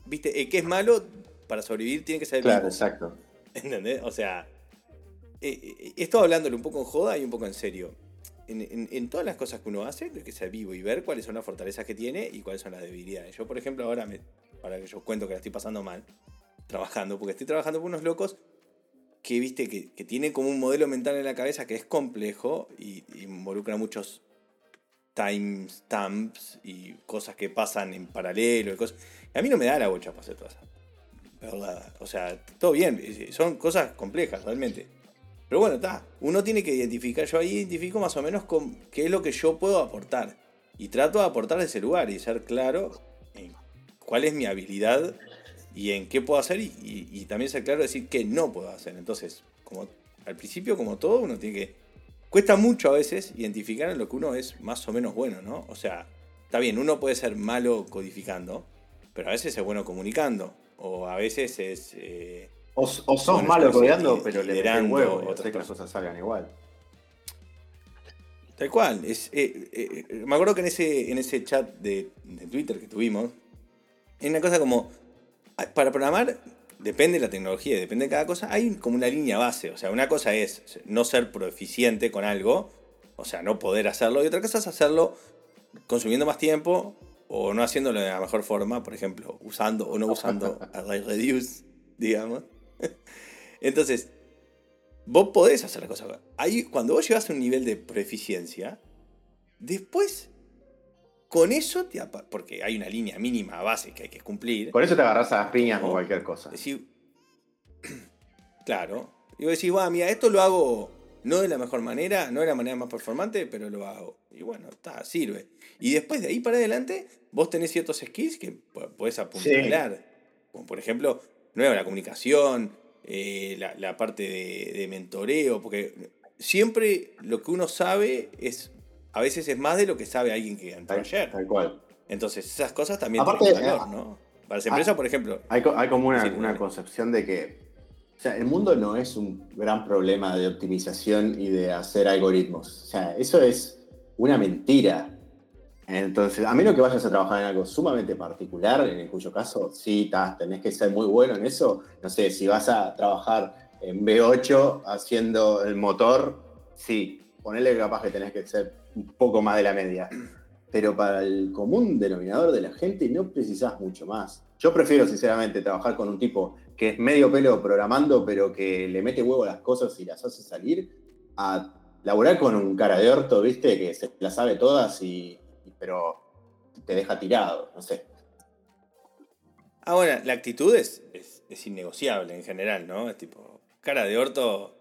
Speaker 1: Viste, el que es malo para sobrevivir tiene que ser
Speaker 2: Claro, exacto.
Speaker 1: ¿Entendés? O sea, eh, eh, esto hablándolo un poco en joda y un poco en serio. En, en- en todas las cosas que uno hace, que ser vivo y ver cuáles son las fortalezas que tiene y cuáles son las debilidades. Yo, por ejemplo, ahora, me, para que yo cuento que la estoy pasando mal, trabajando, porque estoy trabajando con unos locos que, viste, que, que tiene como un modelo mental en la cabeza que es complejo y, y involucra muchos timestamps y cosas que pasan en paralelo y cosas. A mí no me da la bocha para hacer todo ¿Verdad? O sea, todo bien, son cosas complejas realmente. Pero bueno, está. Uno tiene que identificar, yo ahí identifico más o menos con qué es lo que yo puedo aportar. Y trato de aportar de ese lugar y ser claro en cuál es mi habilidad y en qué puedo hacer y, y- y también ser claro decir qué no puedo hacer. Entonces, como al principio, como todo, uno tiene que... Cuesta mucho a veces identificar en lo que uno es más o menos bueno, ¿no? O sea, está bien, uno puede ser malo codificando, pero a veces es bueno comunicando. O a veces es... eh,
Speaker 2: O, o sos
Speaker 1: Bueno,
Speaker 2: malo codeando, pero le
Speaker 1: liderando
Speaker 2: huevo y
Speaker 1: otras
Speaker 2: que las
Speaker 1: cosas.
Speaker 2: salgan igual.
Speaker 1: Tal cual. Es, eh, eh, me acuerdo que en ese, en ese chat de, de Twitter que tuvimos, hay una cosa como, ah, para programar, depende de la tecnología, depende de cada cosa, hay como una línea base. O sea, una cosa es no ser proeficiente con algo, o sea, no poder hacerlo, y otra cosa es hacerlo consumiendo más tiempo o no haciéndolo de la mejor forma, por ejemplo, usando o no usando array reduce, digamos. Entonces, vos podés hacer la cosa. Ahí, cuando vos llegas a un nivel de proeficiencia, después, con eso te porque hay una línea mínima base que hay que cumplir.
Speaker 2: Con eso te agarras a las piñas con cualquier cosa.
Speaker 1: Claro. Y vos decís, va, mira, esto lo hago no de la mejor manera, no de la manera más performante, pero lo hago. Y bueno, está, sirve. Y después de ahí para adelante, vos tenés ciertos skills que po- podés apuntalar. Como por ejemplo, nueva la comunicación, eh, la, la parte de, de mentoreo, porque siempre lo que uno sabe es, a veces es más de lo que sabe alguien que entró
Speaker 2: Tal,
Speaker 1: ayer.
Speaker 2: tal cual.
Speaker 1: Entonces esas cosas también
Speaker 2: Aparte,
Speaker 1: tienen valor,
Speaker 2: eh,
Speaker 1: ¿no? Para las empresas, por ejemplo,
Speaker 2: Hay, co- hay como una,
Speaker 1: Sí,
Speaker 2: una concepción de que o sea, el mundo no es un gran problema de optimización y de hacer algoritmos. O sea, eso es una mentira. Entonces, a menos que vayas a trabajar en algo sumamente particular, en cuyo caso sí tas, tenés que ser muy bueno en eso. No sé, si vas a trabajar en B8 haciendo el motor, sí, ponele capaz que tenés que ser un poco más de la media. Pero para el común denominador de la gente no precisás mucho más. Yo prefiero, sinceramente, trabajar con un tipo que es medio pelo programando, pero que le mete huevo a las cosas y las hace salir, a laburar con un cara de orto, ¿viste? Que se las sabe todas y, pero te deja tirado, no sé.
Speaker 1: Ah, bueno, la actitud es, es, es innegociable en general, ¿no? Es tipo, cara de orto.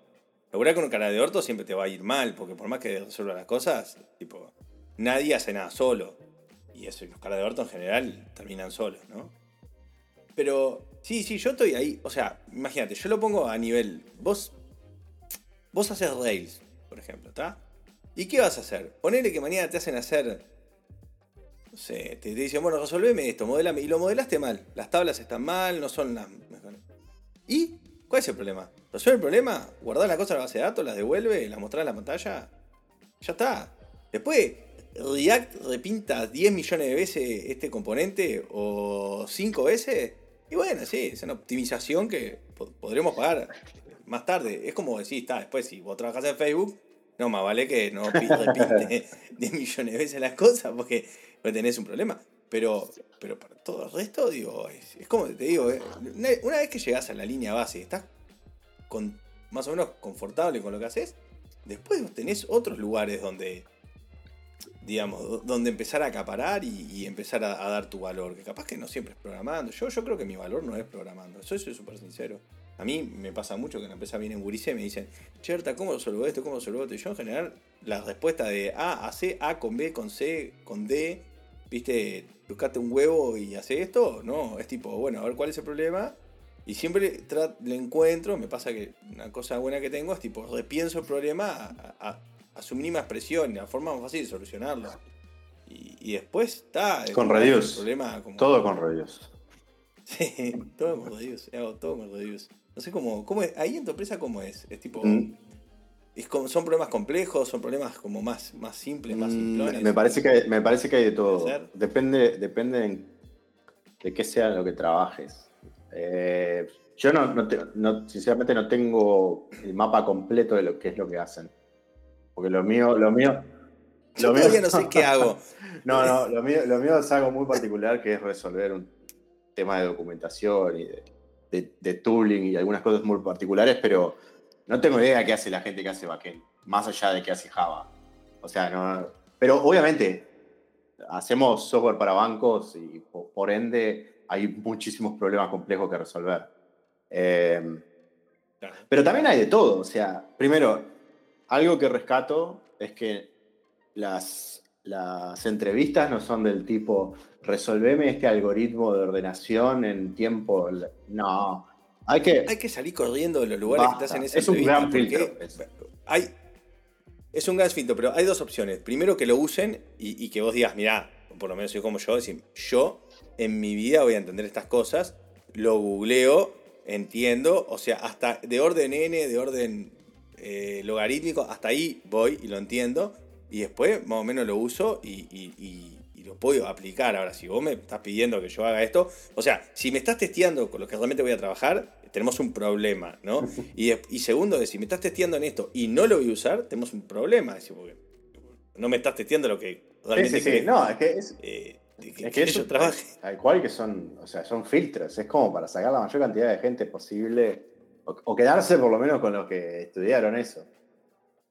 Speaker 1: Laburar con un cara de orto siempre te va a ir mal, porque por más que resuelva las cosas, tipo, nadie hace nada solo. Y eso, y los cara de orto en general terminan solos, ¿no? Pero, sí, sí, yo estoy ahí. O sea, imagínate, yo lo pongo a nivel. Vos. Vos haces Rails, por ejemplo, ¿está? ¿Y qué vas a hacer? Ponele que mañana te hacen hacer no sé, te, dicen, bueno, resolveme esto, modelame. Y lo modelaste mal. Las tablas están mal, no son las. ¿Y? ¿Cuál es el problema? ¿Resuelve el problema? ¿Guardás la cosa en la base de datos? ¿Las devuelve? ¿Las mostrás en la pantalla? Ya está. Después, React repinta 10 millones de veces este componente o 5 veces. Y bueno, sí, es una optimización que po- podremos pagar más tarde. Es como decir, está, después si vos trabajás en Facebook, no más vale que no pi- repinte 10 millones de veces las cosas porque pues tenés un problema. Pero, pero para todo el resto, digo, es, es como te digo, eh, una, una vez que llegás a la línea base y estás con, más o menos confortable con lo que haces, después tenés otros lugares donde, digamos, do- donde empezar a acaparar y, y empezar a, a dar tu valor. Que capaz que no siempre es programando. Yo, yo creo que mi valor no es programando. Eso soy súper sincero. A mí me pasa mucho que en la empresa vienen gurises y me dicen, Cherta, ¿cómo resuelvo esto? ¿Cómo resuelvo esto? Y yo en general, la respuesta de A a C, A con B, con C, con D, ¿viste? Buscate un huevo y hace esto. No, es tipo, bueno, a ver cuál es el problema. Y siempre le encuentro, me pasa que una cosa buena que tengo es tipo, repienso el problema a, a- a su mínima expresión, la forma más fácil de solucionarlo. Y, y después está.
Speaker 2: Con
Speaker 1: como-
Speaker 2: Todo con Reduce.
Speaker 1: Sí, todo con Reduce. Hago todo con Reduce. No sé cómo, cómo es. Ahí en tu empresa, ¿cómo es? Es tipo.
Speaker 2: Mm.
Speaker 1: es como- son problemas complejos, son problemas como más, más simples, más
Speaker 2: Mm,
Speaker 1: simplones.
Speaker 2: me, parece que, me parece que hay de todo. Depende, depende en- de qué sea lo que trabajes. Eh, yo no, no te- no- sinceramente no tengo el mapa completo de lo que es lo que hacen. Porque lo mío, lo mío.
Speaker 1: Yo
Speaker 2: lo mío-
Speaker 1: todavía no sé qué hago.
Speaker 2: No, no, lo mío, lo mío es algo muy particular que es resolver un tema de documentación y de, de- de tooling y algunas cosas muy particulares, pero no tengo idea de qué hace la gente que hace backend, más allá de qué hace Java. O sea, no. Pero obviamente, hacemos software para bancos y por, ende hay muchísimos problemas complejos que resolver. Eh, pero también hay de todo. O sea, primero, algo que rescato es que las, las entrevistas no son del tipo, resolveme este algoritmo de ordenación en tiempo. No. Hay que,
Speaker 1: hay que salir corriendo de los lugares que estás en esa
Speaker 2: Es un gran filtro.
Speaker 1: Hay, es un gran filtro, pero hay dos opciones. Primero que lo usen y, que vos digas, mirá, por lo menos soy como yo, decir, yo en mi vida voy a entender estas cosas, lo googleo, entiendo, o sea, hasta de orden n, de orden eh, logarítmico, hasta ahí voy y lo entiendo, y después más o menos lo uso y, lo puedo aplicar. Ahora, si vos me estás pidiendo que yo haga esto, o sea, si me estás testeando con lo que realmente voy a trabajar, tenemos un problema, ¿no? Y, y segundo, si me estás testeando en esto y no lo voy a usar, tenemos un problema. porque no me estás testeando lo que realmente
Speaker 2: sí, sí, sí. No, es que es... Eh, es que, eso trabaje. Al cual que son, o sea, son filtros, es como para sacar la mayor cantidad de gente posible o, quedarse por lo menos con los que estudiaron eso.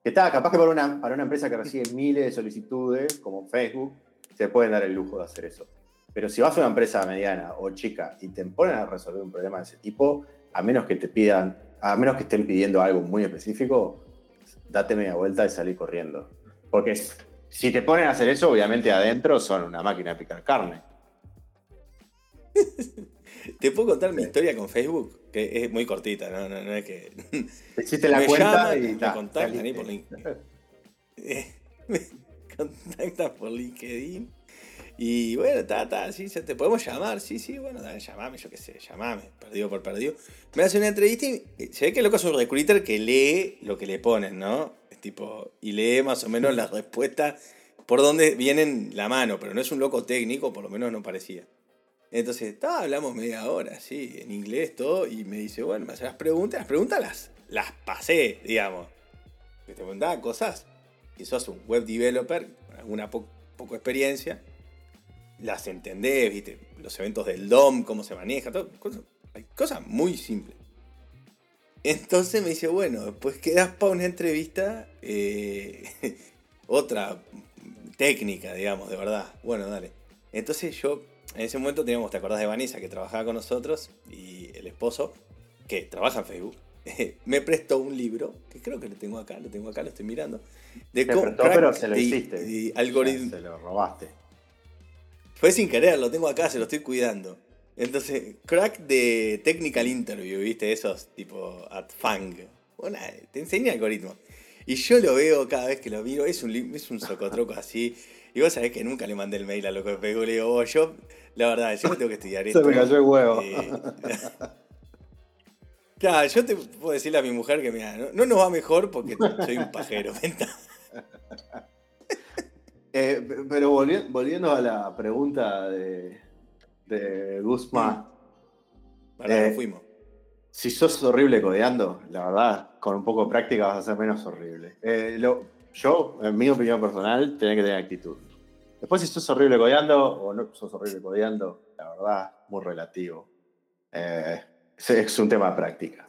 Speaker 2: Que está, capaz que para una, para una empresa que recibe miles de solicitudes, como Facebook, se pueden dar el lujo de hacer eso. Pero si vas a una empresa mediana o chica y te ponen a resolver un problema de ese tipo, a menos que te pidan, a menos que estén pidiendo algo muy específico, date media vuelta y salí corriendo. Porque si te ponen a hacer eso, obviamente adentro son una máquina de picar carne.
Speaker 1: ¿Te puedo contar mi historia con Facebook? Que es muy cortita, no, no, es que.
Speaker 2: Hiciste la cuenta y
Speaker 1: me contactan por LinkedIn. me contactan por LinkedIn y bueno, ta, ta, sí, te podemos llamar, sí, sí, bueno, dale, llamame, yo qué sé, llamame, perdido por perdido. Me hace una entrevista y se ve que el loco es un recruiter que lee lo que le ponen, ¿no? Es tipo, y lee más o menos la respuesta por donde vienen la mano, pero no es un loco técnico, por lo menos no parecía. Entonces, está, hablamos media hora, sí, en inglés todo, y me dice, bueno, me hace las preguntas, las preguntas las, las pasé, digamos. Que te preguntaba cosas, que sos un web developer, con alguna poco experiencia las entendés, viste, los eventos del DOM, cómo se maneja, hay cosas muy simples. Entonces me dice, bueno, pues quedas para una entrevista, eh, otra técnica, digamos, de verdad. Bueno, dale. Entonces yo, en ese momento teníamos, ¿te acordás de Vanessa que trabajaba con nosotros? Y el esposo, que trabaja en Facebook, me prestó un libro, que creo que lo tengo acá, lo tengo acá, lo estoy mirando.
Speaker 2: De prestó, pero se lo hiciste.
Speaker 1: algoritmo.
Speaker 2: Se lo robaste.
Speaker 1: Fue sin querer, lo tengo acá, se lo estoy cuidando. Entonces, crack de technical interview, ¿viste? Esos tipo at Fang. Bueno, te enseña algoritmo. Y yo lo veo cada vez que lo miro, es un, es un socotroco así. Y vos sabés que nunca le mandé el mail a lo que pegó. Le digo, oh, yo, la verdad, yo no tengo que estudiar esto.
Speaker 2: Se me cayó el huevo.
Speaker 1: Eh, claro, yo te puedo decirle a mi mujer que, mira, no, no nos va mejor porque soy un pajero.
Speaker 2: Eh, pero volviendo, a la pregunta de, de Guzmán.
Speaker 1: Eh, fuimos.
Speaker 2: Si sos horrible codeando, la verdad, con un poco de práctica vas a ser menos horrible. Eh, yo, en mi opinión personal, tenés que tener actitud. Después, si sos horrible codeando o no sos horrible codeando, la verdad, muy relativo. Es un tema de práctica.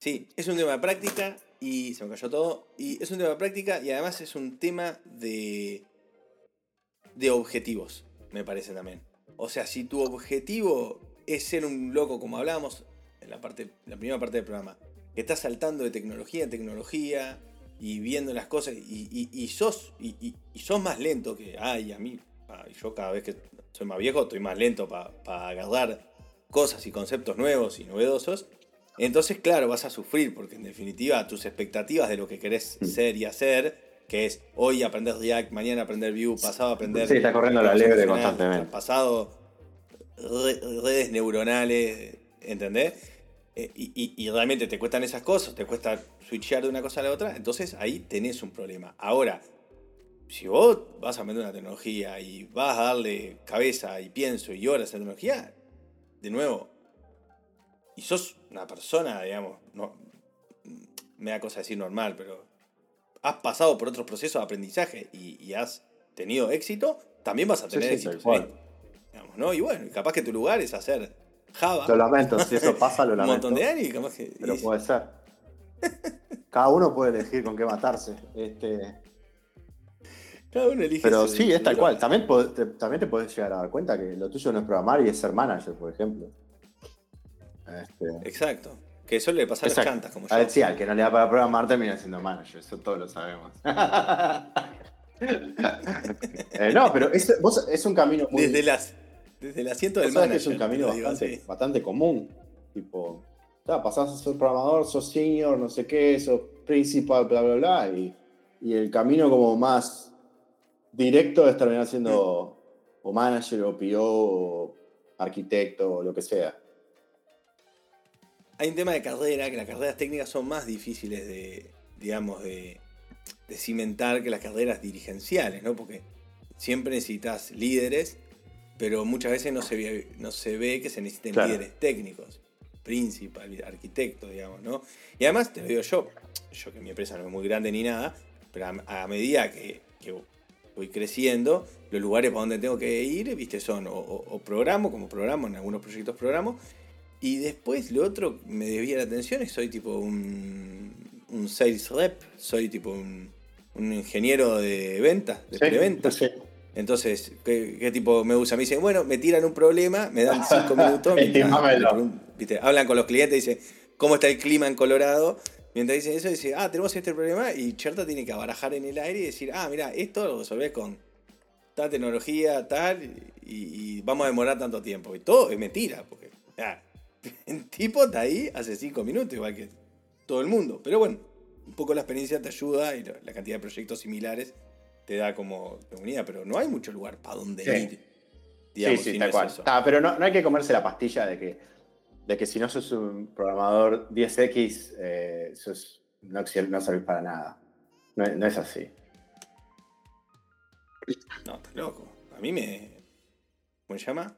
Speaker 1: Sí, es un tema de práctica y se me cayó todo. Y es un tema de práctica y además es un tema de, de objetivos, me parece también. O sea, si tu objetivo es ser un loco, como hablábamos en la, parte, la primera parte del programa, que estás saltando de tecnología en tecnología y viendo las cosas y, sos, y, sos más lento que, ay, a mí, yo cada vez que soy más viejo estoy más lento para agarrar cosas y conceptos nuevos y novedosos entonces, claro, vas a sufrir, porque en definitiva tus expectativas de lo que querés mm. ser y hacer, que es hoy aprender React, mañana aprender Vue, pasado aprender.
Speaker 2: Sí, está corriendo la liebre constantemente.
Speaker 1: Pasado redes neuronales, ¿entendés? Eh, y, realmente te cuestan esas cosas, te cuesta switchear de una cosa a la otra, entonces ahí tenés un problema. Ahora, si vos vas a aprender una tecnología y vas a darle cabeza y pienso y horas a la tecnología, de nuevo, y sos una persona, digamos, no, me da cosa decir normal, pero has pasado por otros procesos de aprendizaje y, has tenido éxito, también vas a tener éxito. ¿no? Y bueno, capaz que tu lugar es hacer Java.
Speaker 2: Lo lamento, si eso pasa, lo
Speaker 1: un
Speaker 2: lamento.
Speaker 1: montón de años y capaz que.
Speaker 2: Pero puede ser. Cada uno puede elegir con qué matarse. Este,
Speaker 1: cada uno elige
Speaker 2: pero
Speaker 1: su-
Speaker 2: sí, es tal cual. También, te, también te puedes llegar a dar cuenta que lo tuyo no es programar y es ser manager, por ejemplo. Este,
Speaker 1: Exacto. Que suele pasar las
Speaker 2: exacto.
Speaker 1: chantas, como
Speaker 2: A ver,
Speaker 1: yo.
Speaker 2: sí, al que no le da para programar termina siendo manager, eso todos lo sabemos. Eh, no, pero es, vos- es un camino muy.
Speaker 1: Desde, las, desde el asiento del manager.
Speaker 2: que es un camino
Speaker 1: digo,
Speaker 2: bastante,
Speaker 1: sí.
Speaker 2: bastante común. Tipo, ya, pasás a ser programador, sos senior, no sé qué, sos principal, bla, bla, bla. Y, y el camino como más directo es terminar siendo o manager, o PO, o arquitecto, o lo que sea.
Speaker 1: Hay un tema de carrera, que las carreras técnicas son más difíciles de, digamos, de, de cimentar que las carreras dirigenciales, ¿no? Porque siempre necesitas líderes, pero muchas veces no se ve, no se ve que se necesiten
Speaker 2: Claro.
Speaker 1: líderes técnicos, principal, arquitectos, digamos, ¿no? Y además, te lo digo yo, yo que mi empresa no es muy grande ni nada, pero a, a medida que, que voy creciendo, los lugares para donde tengo que ir, viste, son o, o- o programo, como programo, en algunos proyectos programo, y después lo otro me desvía la atención es soy tipo un, un sales rep, soy tipo un, un ingeniero de ventas, de preventa.
Speaker 2: Sí.
Speaker 1: Entonces, ¿qué, qué tipo me usa? Me dicen, bueno, me tiran un problema, me dan cinco minutos. ¿viste? Hablan con los clientes, dicen, ¿cómo está el clima en Colorado? Mientras dicen eso, dicen, ah, tenemos este problema y Cherta tiene que abarajar en el aire y decir, ah, mira, esto lo resolvés con tal tecnología, tal, y, y vamos a demorar tanto tiempo. Y todo es mentira, porque ah, el tipo está ahí hace cinco minutos, igual que todo el mundo. Pero bueno, un poco la experiencia te ayuda y la cantidad de proyectos similares te da como unidad, pero no hay mucho lugar para donde
Speaker 2: Sí.
Speaker 1: ir. digamos,
Speaker 2: sí, sí, tal cual. Ah, pero no, no hay que comerse la pastilla de que, de que si no sos un programador 10X, eh, sos- no, no servís para nada. No, es- no es así.
Speaker 1: No, estás loco. A mí me. ¿Cómo se llama?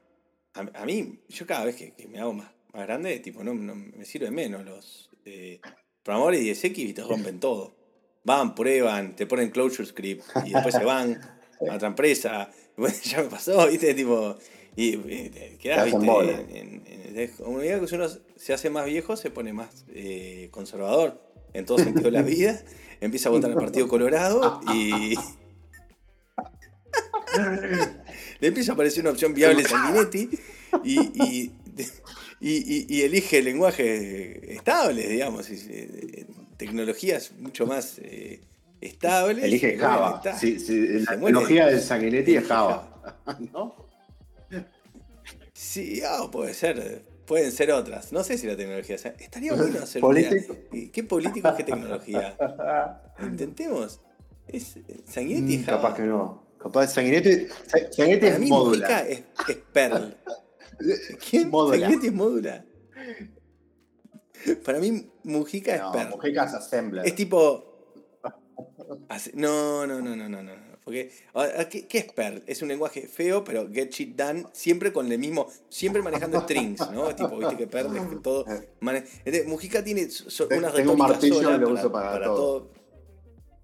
Speaker 1: A, a mí, yo cada vez que, que me hago más, más grande, tipo, no, no- me sirve menos. Los eh, programadores 10X y te rompen todo. Van, prueban, te ponen closure script y después se van a otra empresa. Bueno, ya me pasó, ¿viste? Tipo. Y, y quedás,
Speaker 2: hacen
Speaker 1: ¿viste? En, en- en- es- a medida que uno se hace más viejo, se pone más eh, conservador en todo sentido de la vida. Empieza a votar al Partido Colorado y. Le empieza a aparecer una opción viable Sanguinetti y, y, y- y- y elige lenguajes estables, digamos, y, eh, tecnologías mucho más eh, estables.
Speaker 2: Elige Java.
Speaker 1: está.
Speaker 2: Sí, sí, la tecnología del Sanguinetti es Java. ¿No?
Speaker 1: Sí, ah, puede ser. Pueden ser otras. No sé si la tecnología. sea- Estaría bueno hacer.
Speaker 2: Político.
Speaker 1: una- ¿Qué políticos, qué tecnología? Intentemos. Es, Sanguinetti es
Speaker 2: Mm. Capaz que no. Capaz Sanguinetti, Sa- Sanguinetti
Speaker 1: Para
Speaker 2: es
Speaker 1: mí,
Speaker 2: módula.
Speaker 1: Es, es Perl. ¿Quién?
Speaker 2: Módula.
Speaker 1: Sanguinetti es módula. Para mí, Mujica es Perl.
Speaker 2: Mujica es Assembler.
Speaker 1: Es tipo. No, no, no, no, no, no. Porque, ¿qué, qué es Perl? Es un lenguaje feo, pero get shit done, siempre con el mismo, siempre manejando strings, ¿no? Tipo, viste que Perl es que todo. mane- Entonces, Mujica tiene so-
Speaker 2: Tengo
Speaker 1: una
Speaker 2: un martillo
Speaker 1: sola
Speaker 2: y lo uso para todo.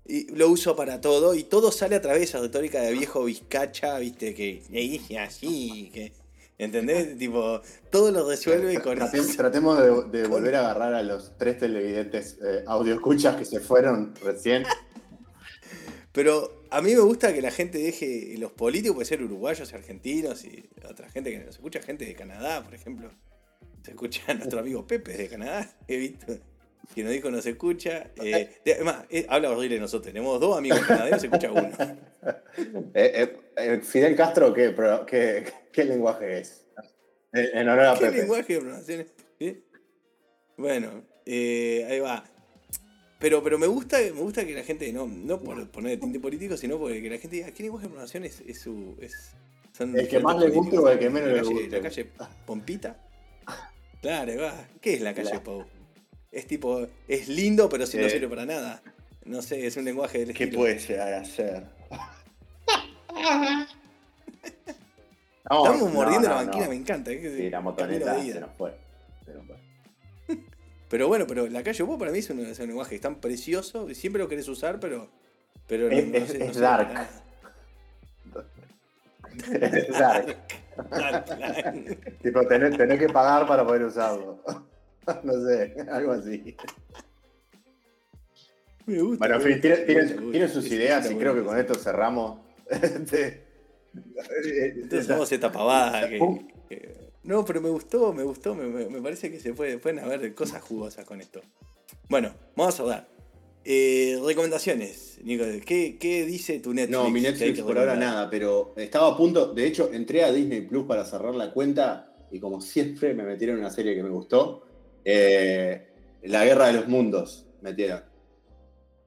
Speaker 1: Y lo uso para todo, y todo sale a través de esa retórica de viejo vizcacha, viste, que dije así, que. ¿Entendés? tipo, todo lo resuelve con
Speaker 2: Tratem- Tratemos de, de volver a agarrar a los tres televidentes eh, audio escuchas que se fueron recién.
Speaker 1: Pero a mí me gusta que la gente deje los políticos, puede ser uruguayos, argentinos y otra gente que nos escucha, gente de Canadá, por ejemplo. Se escucha a nuestro amigo Pepe de Canadá, he visto, que nos dijo no se escucha. Eh, de- además, eh, habla horrible de nosotros, tenemos dos amigos canadienses, se escucha uno.
Speaker 2: Eh, eh, eh, Fidel Castro, ¿qué, pro- qué, qué lenguaje es? En honor a
Speaker 1: ¿Qué
Speaker 2: Pepe.
Speaker 1: lenguaje de pronunciación. Bueno, eh, ahí va. Pero, pero me gusta me gusta que la gente, no, no por poner el tinte político, sino porque que la gente diga, ¿qué lenguaje de pronunciación es, es su. Es,
Speaker 2: El que más le guste o el que menos le guste.
Speaker 1: La calle Pompita. Claro, va. ¿Qué es la calle
Speaker 2: La-
Speaker 1: Pou? Es tipo, es lindo, pero si no
Speaker 2: Eh.
Speaker 1: sirve para nada. No sé, es un lenguaje del
Speaker 2: ¿Qué
Speaker 1: estilo.
Speaker 2: puede llegar a ser?
Speaker 1: Estamos mordiendo la banquina, me encanta. es que-
Speaker 2: Sí, la motoneta
Speaker 1: de
Speaker 2: se nos fue. Se nos fue.
Speaker 1: Pero bueno, pero la calle Pou para mí es un, es un lenguaje tan precioso, y siempre lo querés usar, pero. pero
Speaker 2: Es-
Speaker 1: no
Speaker 2: es-
Speaker 1: sé- no
Speaker 2: es
Speaker 1: sé
Speaker 2: dark. Es dark. tipo, tenés, tenés, que pagar para poder usarlo. no sé, algo así.
Speaker 1: Me gusta.
Speaker 2: Bueno, en fin, tienen, sus ideas y creo que con esto cerramos. Este,
Speaker 1: Entonces hacemos esta pavada. No, pero me gustó, me gustó. Me, parece que se puede, pueden haber cosas jugosas con esto. Bueno, vamos a hablar. Eh, recomendaciones, Nico. ¿Qué, ¿Qué, dice tu Netflix?
Speaker 2: No, mi Netflix por ahora nada, pero estaba a punto. De hecho, entré a Disney Plus para cerrar la cuenta y, como siempre, me metieron en una serie que me gustó. Eh, la Guerra de los Mundos metieron.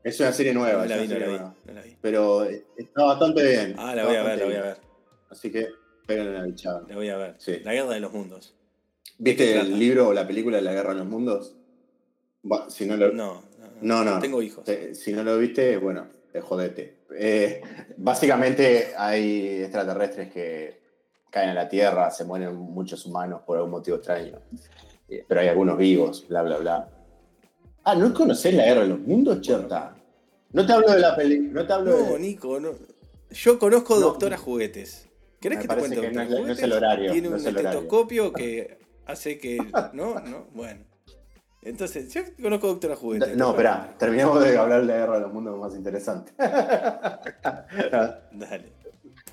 Speaker 2: Es una serie nueva. la, vi, Pero está bastante bien.
Speaker 1: Ah, la voy a ver, la voy a ver.
Speaker 2: Así que peguen la bichada.
Speaker 1: La voy a ver. Sí. La Guerra de los Mundos.
Speaker 2: ¿Viste el libro o la película de la Guerra de los Mundos? si no, lo...
Speaker 1: no, no, no, Tengo hijos.
Speaker 2: Si no lo viste, bueno, jodete. Eh, básicamente hay extraterrestres que caen a la Tierra, se mueren muchos humanos por algún motivo extraño. Eh, pero hay algunos vivos, bla, bla, bla. Ah, ¿no conocés la guerra de los mundos, Cherta? No te hablo de la película. No, te hablo
Speaker 1: no Nico, no. Yo conozco Doctora Juguetes. ¿Querés que te cuente que
Speaker 2: no, no, es el horario.
Speaker 1: Tiene un estetoscopio que hace que. ¿No? ¿No? Bueno. Entonces, yo conozco Doctora Juguetes.
Speaker 2: No, espera, terminamos de hablar de la guerra de los mundos más interesante.
Speaker 1: Dale.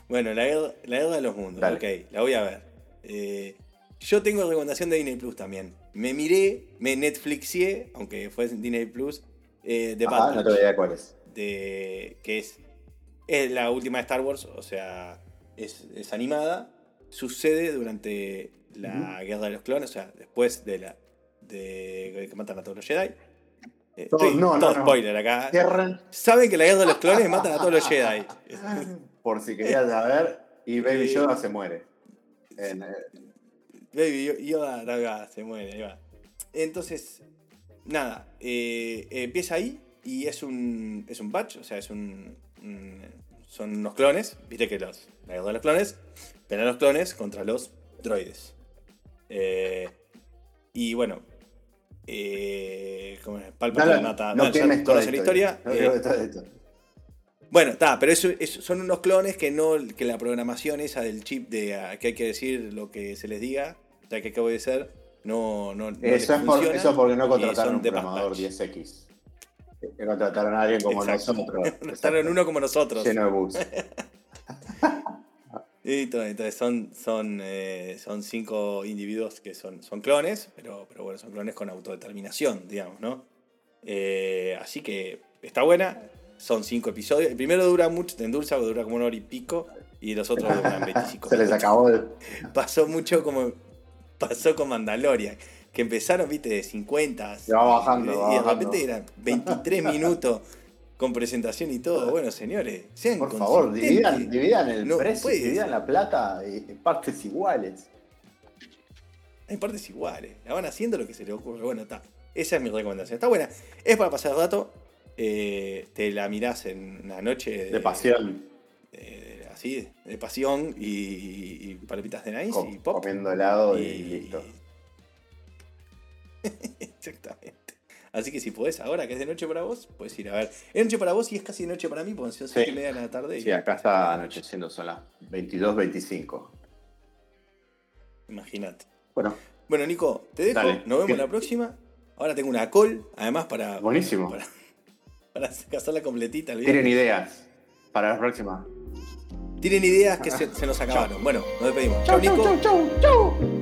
Speaker 1: Bueno, la guerra, la guerra de los mundos, ok, la voy a ver. Eh, yo tengo recomendación de Disney Plus también. Me miré, me Netflixié, aunque fue en Disney Plus, eh, de
Speaker 2: Ajá, no te idea cuál es.
Speaker 1: De, que es, es la última de Star Wars, o sea, es, es animada. Sucede durante la Guerra de los Clones, o sea, después de la de que matan a todos los Jedi.
Speaker 2: Eh, todo, no, no,
Speaker 1: spoiler acá. Saben que la guerra de los clones matan a todos los Jedi.
Speaker 2: Por si querías saber, y Baby Yoda se muere. Eh,
Speaker 1: Baby Yoda se muere, ahí va. Entonces, nada, eh, empieza ahí y es un, es un patch, o sea, es un, son unos clones, viste que los, la guerra de los clones, pero los clones contra los droides. y bueno, eh, ¿cómo es? Palpatine mata.
Speaker 2: No, no
Speaker 1: la historia. bueno, está, pero eso, son unos clones que no. que la programación esa del chip de ah, que hay que decir lo que se les diga, o sea que acabo de ser, no. no,
Speaker 2: eso, es por, eso porque no contrataron un programador 10X. Que contrataron a alguien como nosotros.
Speaker 1: contrataron uno como nosotros.
Speaker 2: Lleno de bus.
Speaker 1: entonces son, son, eh, son cinco individuos que son, son clones, pero, pero bueno, son clones con autodeterminación, digamos, ¿no? Eh, así que está buena, son cinco episodios. El primero dura mucho, en Dulce dura como una hora y pico, y los otros duran 25
Speaker 2: Se les acabó el...
Speaker 1: Pasó mucho como pasó con Mandalorian, que empezaron, viste, de 50.
Speaker 2: Se va bajando.
Speaker 1: Y, de repente eran 23 minutos con presentación y todo. Bueno, señores, sean
Speaker 2: Por favor, dividan, dividan el precio, dividan la plata en partes iguales.
Speaker 1: Hay partes iguales. La van haciendo lo que se les ocurre. Bueno, está. Esa es mi recomendación. Está buena. Es para pasar el rato. Eh, te la mirás en una noche
Speaker 2: de, pasión.
Speaker 1: así, de pasión y, y palomitas de nice y pop.
Speaker 2: Comiendo helado y listo.
Speaker 1: Exactamente. Así que si podés ahora, que es de noche para vos, puedes ir a ver. Es noche para vos y es casi de noche para mí, porque son sí. y media de la tarde.
Speaker 2: Sí, acá está anocheciendo sola. 22, 25.
Speaker 1: Imagínate.
Speaker 2: Bueno.
Speaker 1: Bueno, Nico, te dejo. Nos vemos la próxima. Ahora tengo una call, además para.
Speaker 2: Buenísimo.
Speaker 1: Para, para casarla completita.
Speaker 2: Tienen ideas para la próxima.
Speaker 1: Tienen ideas que se, nos acabaron. Bueno, nos despedimos.
Speaker 2: Chau, Nico. Chau, chau, chau.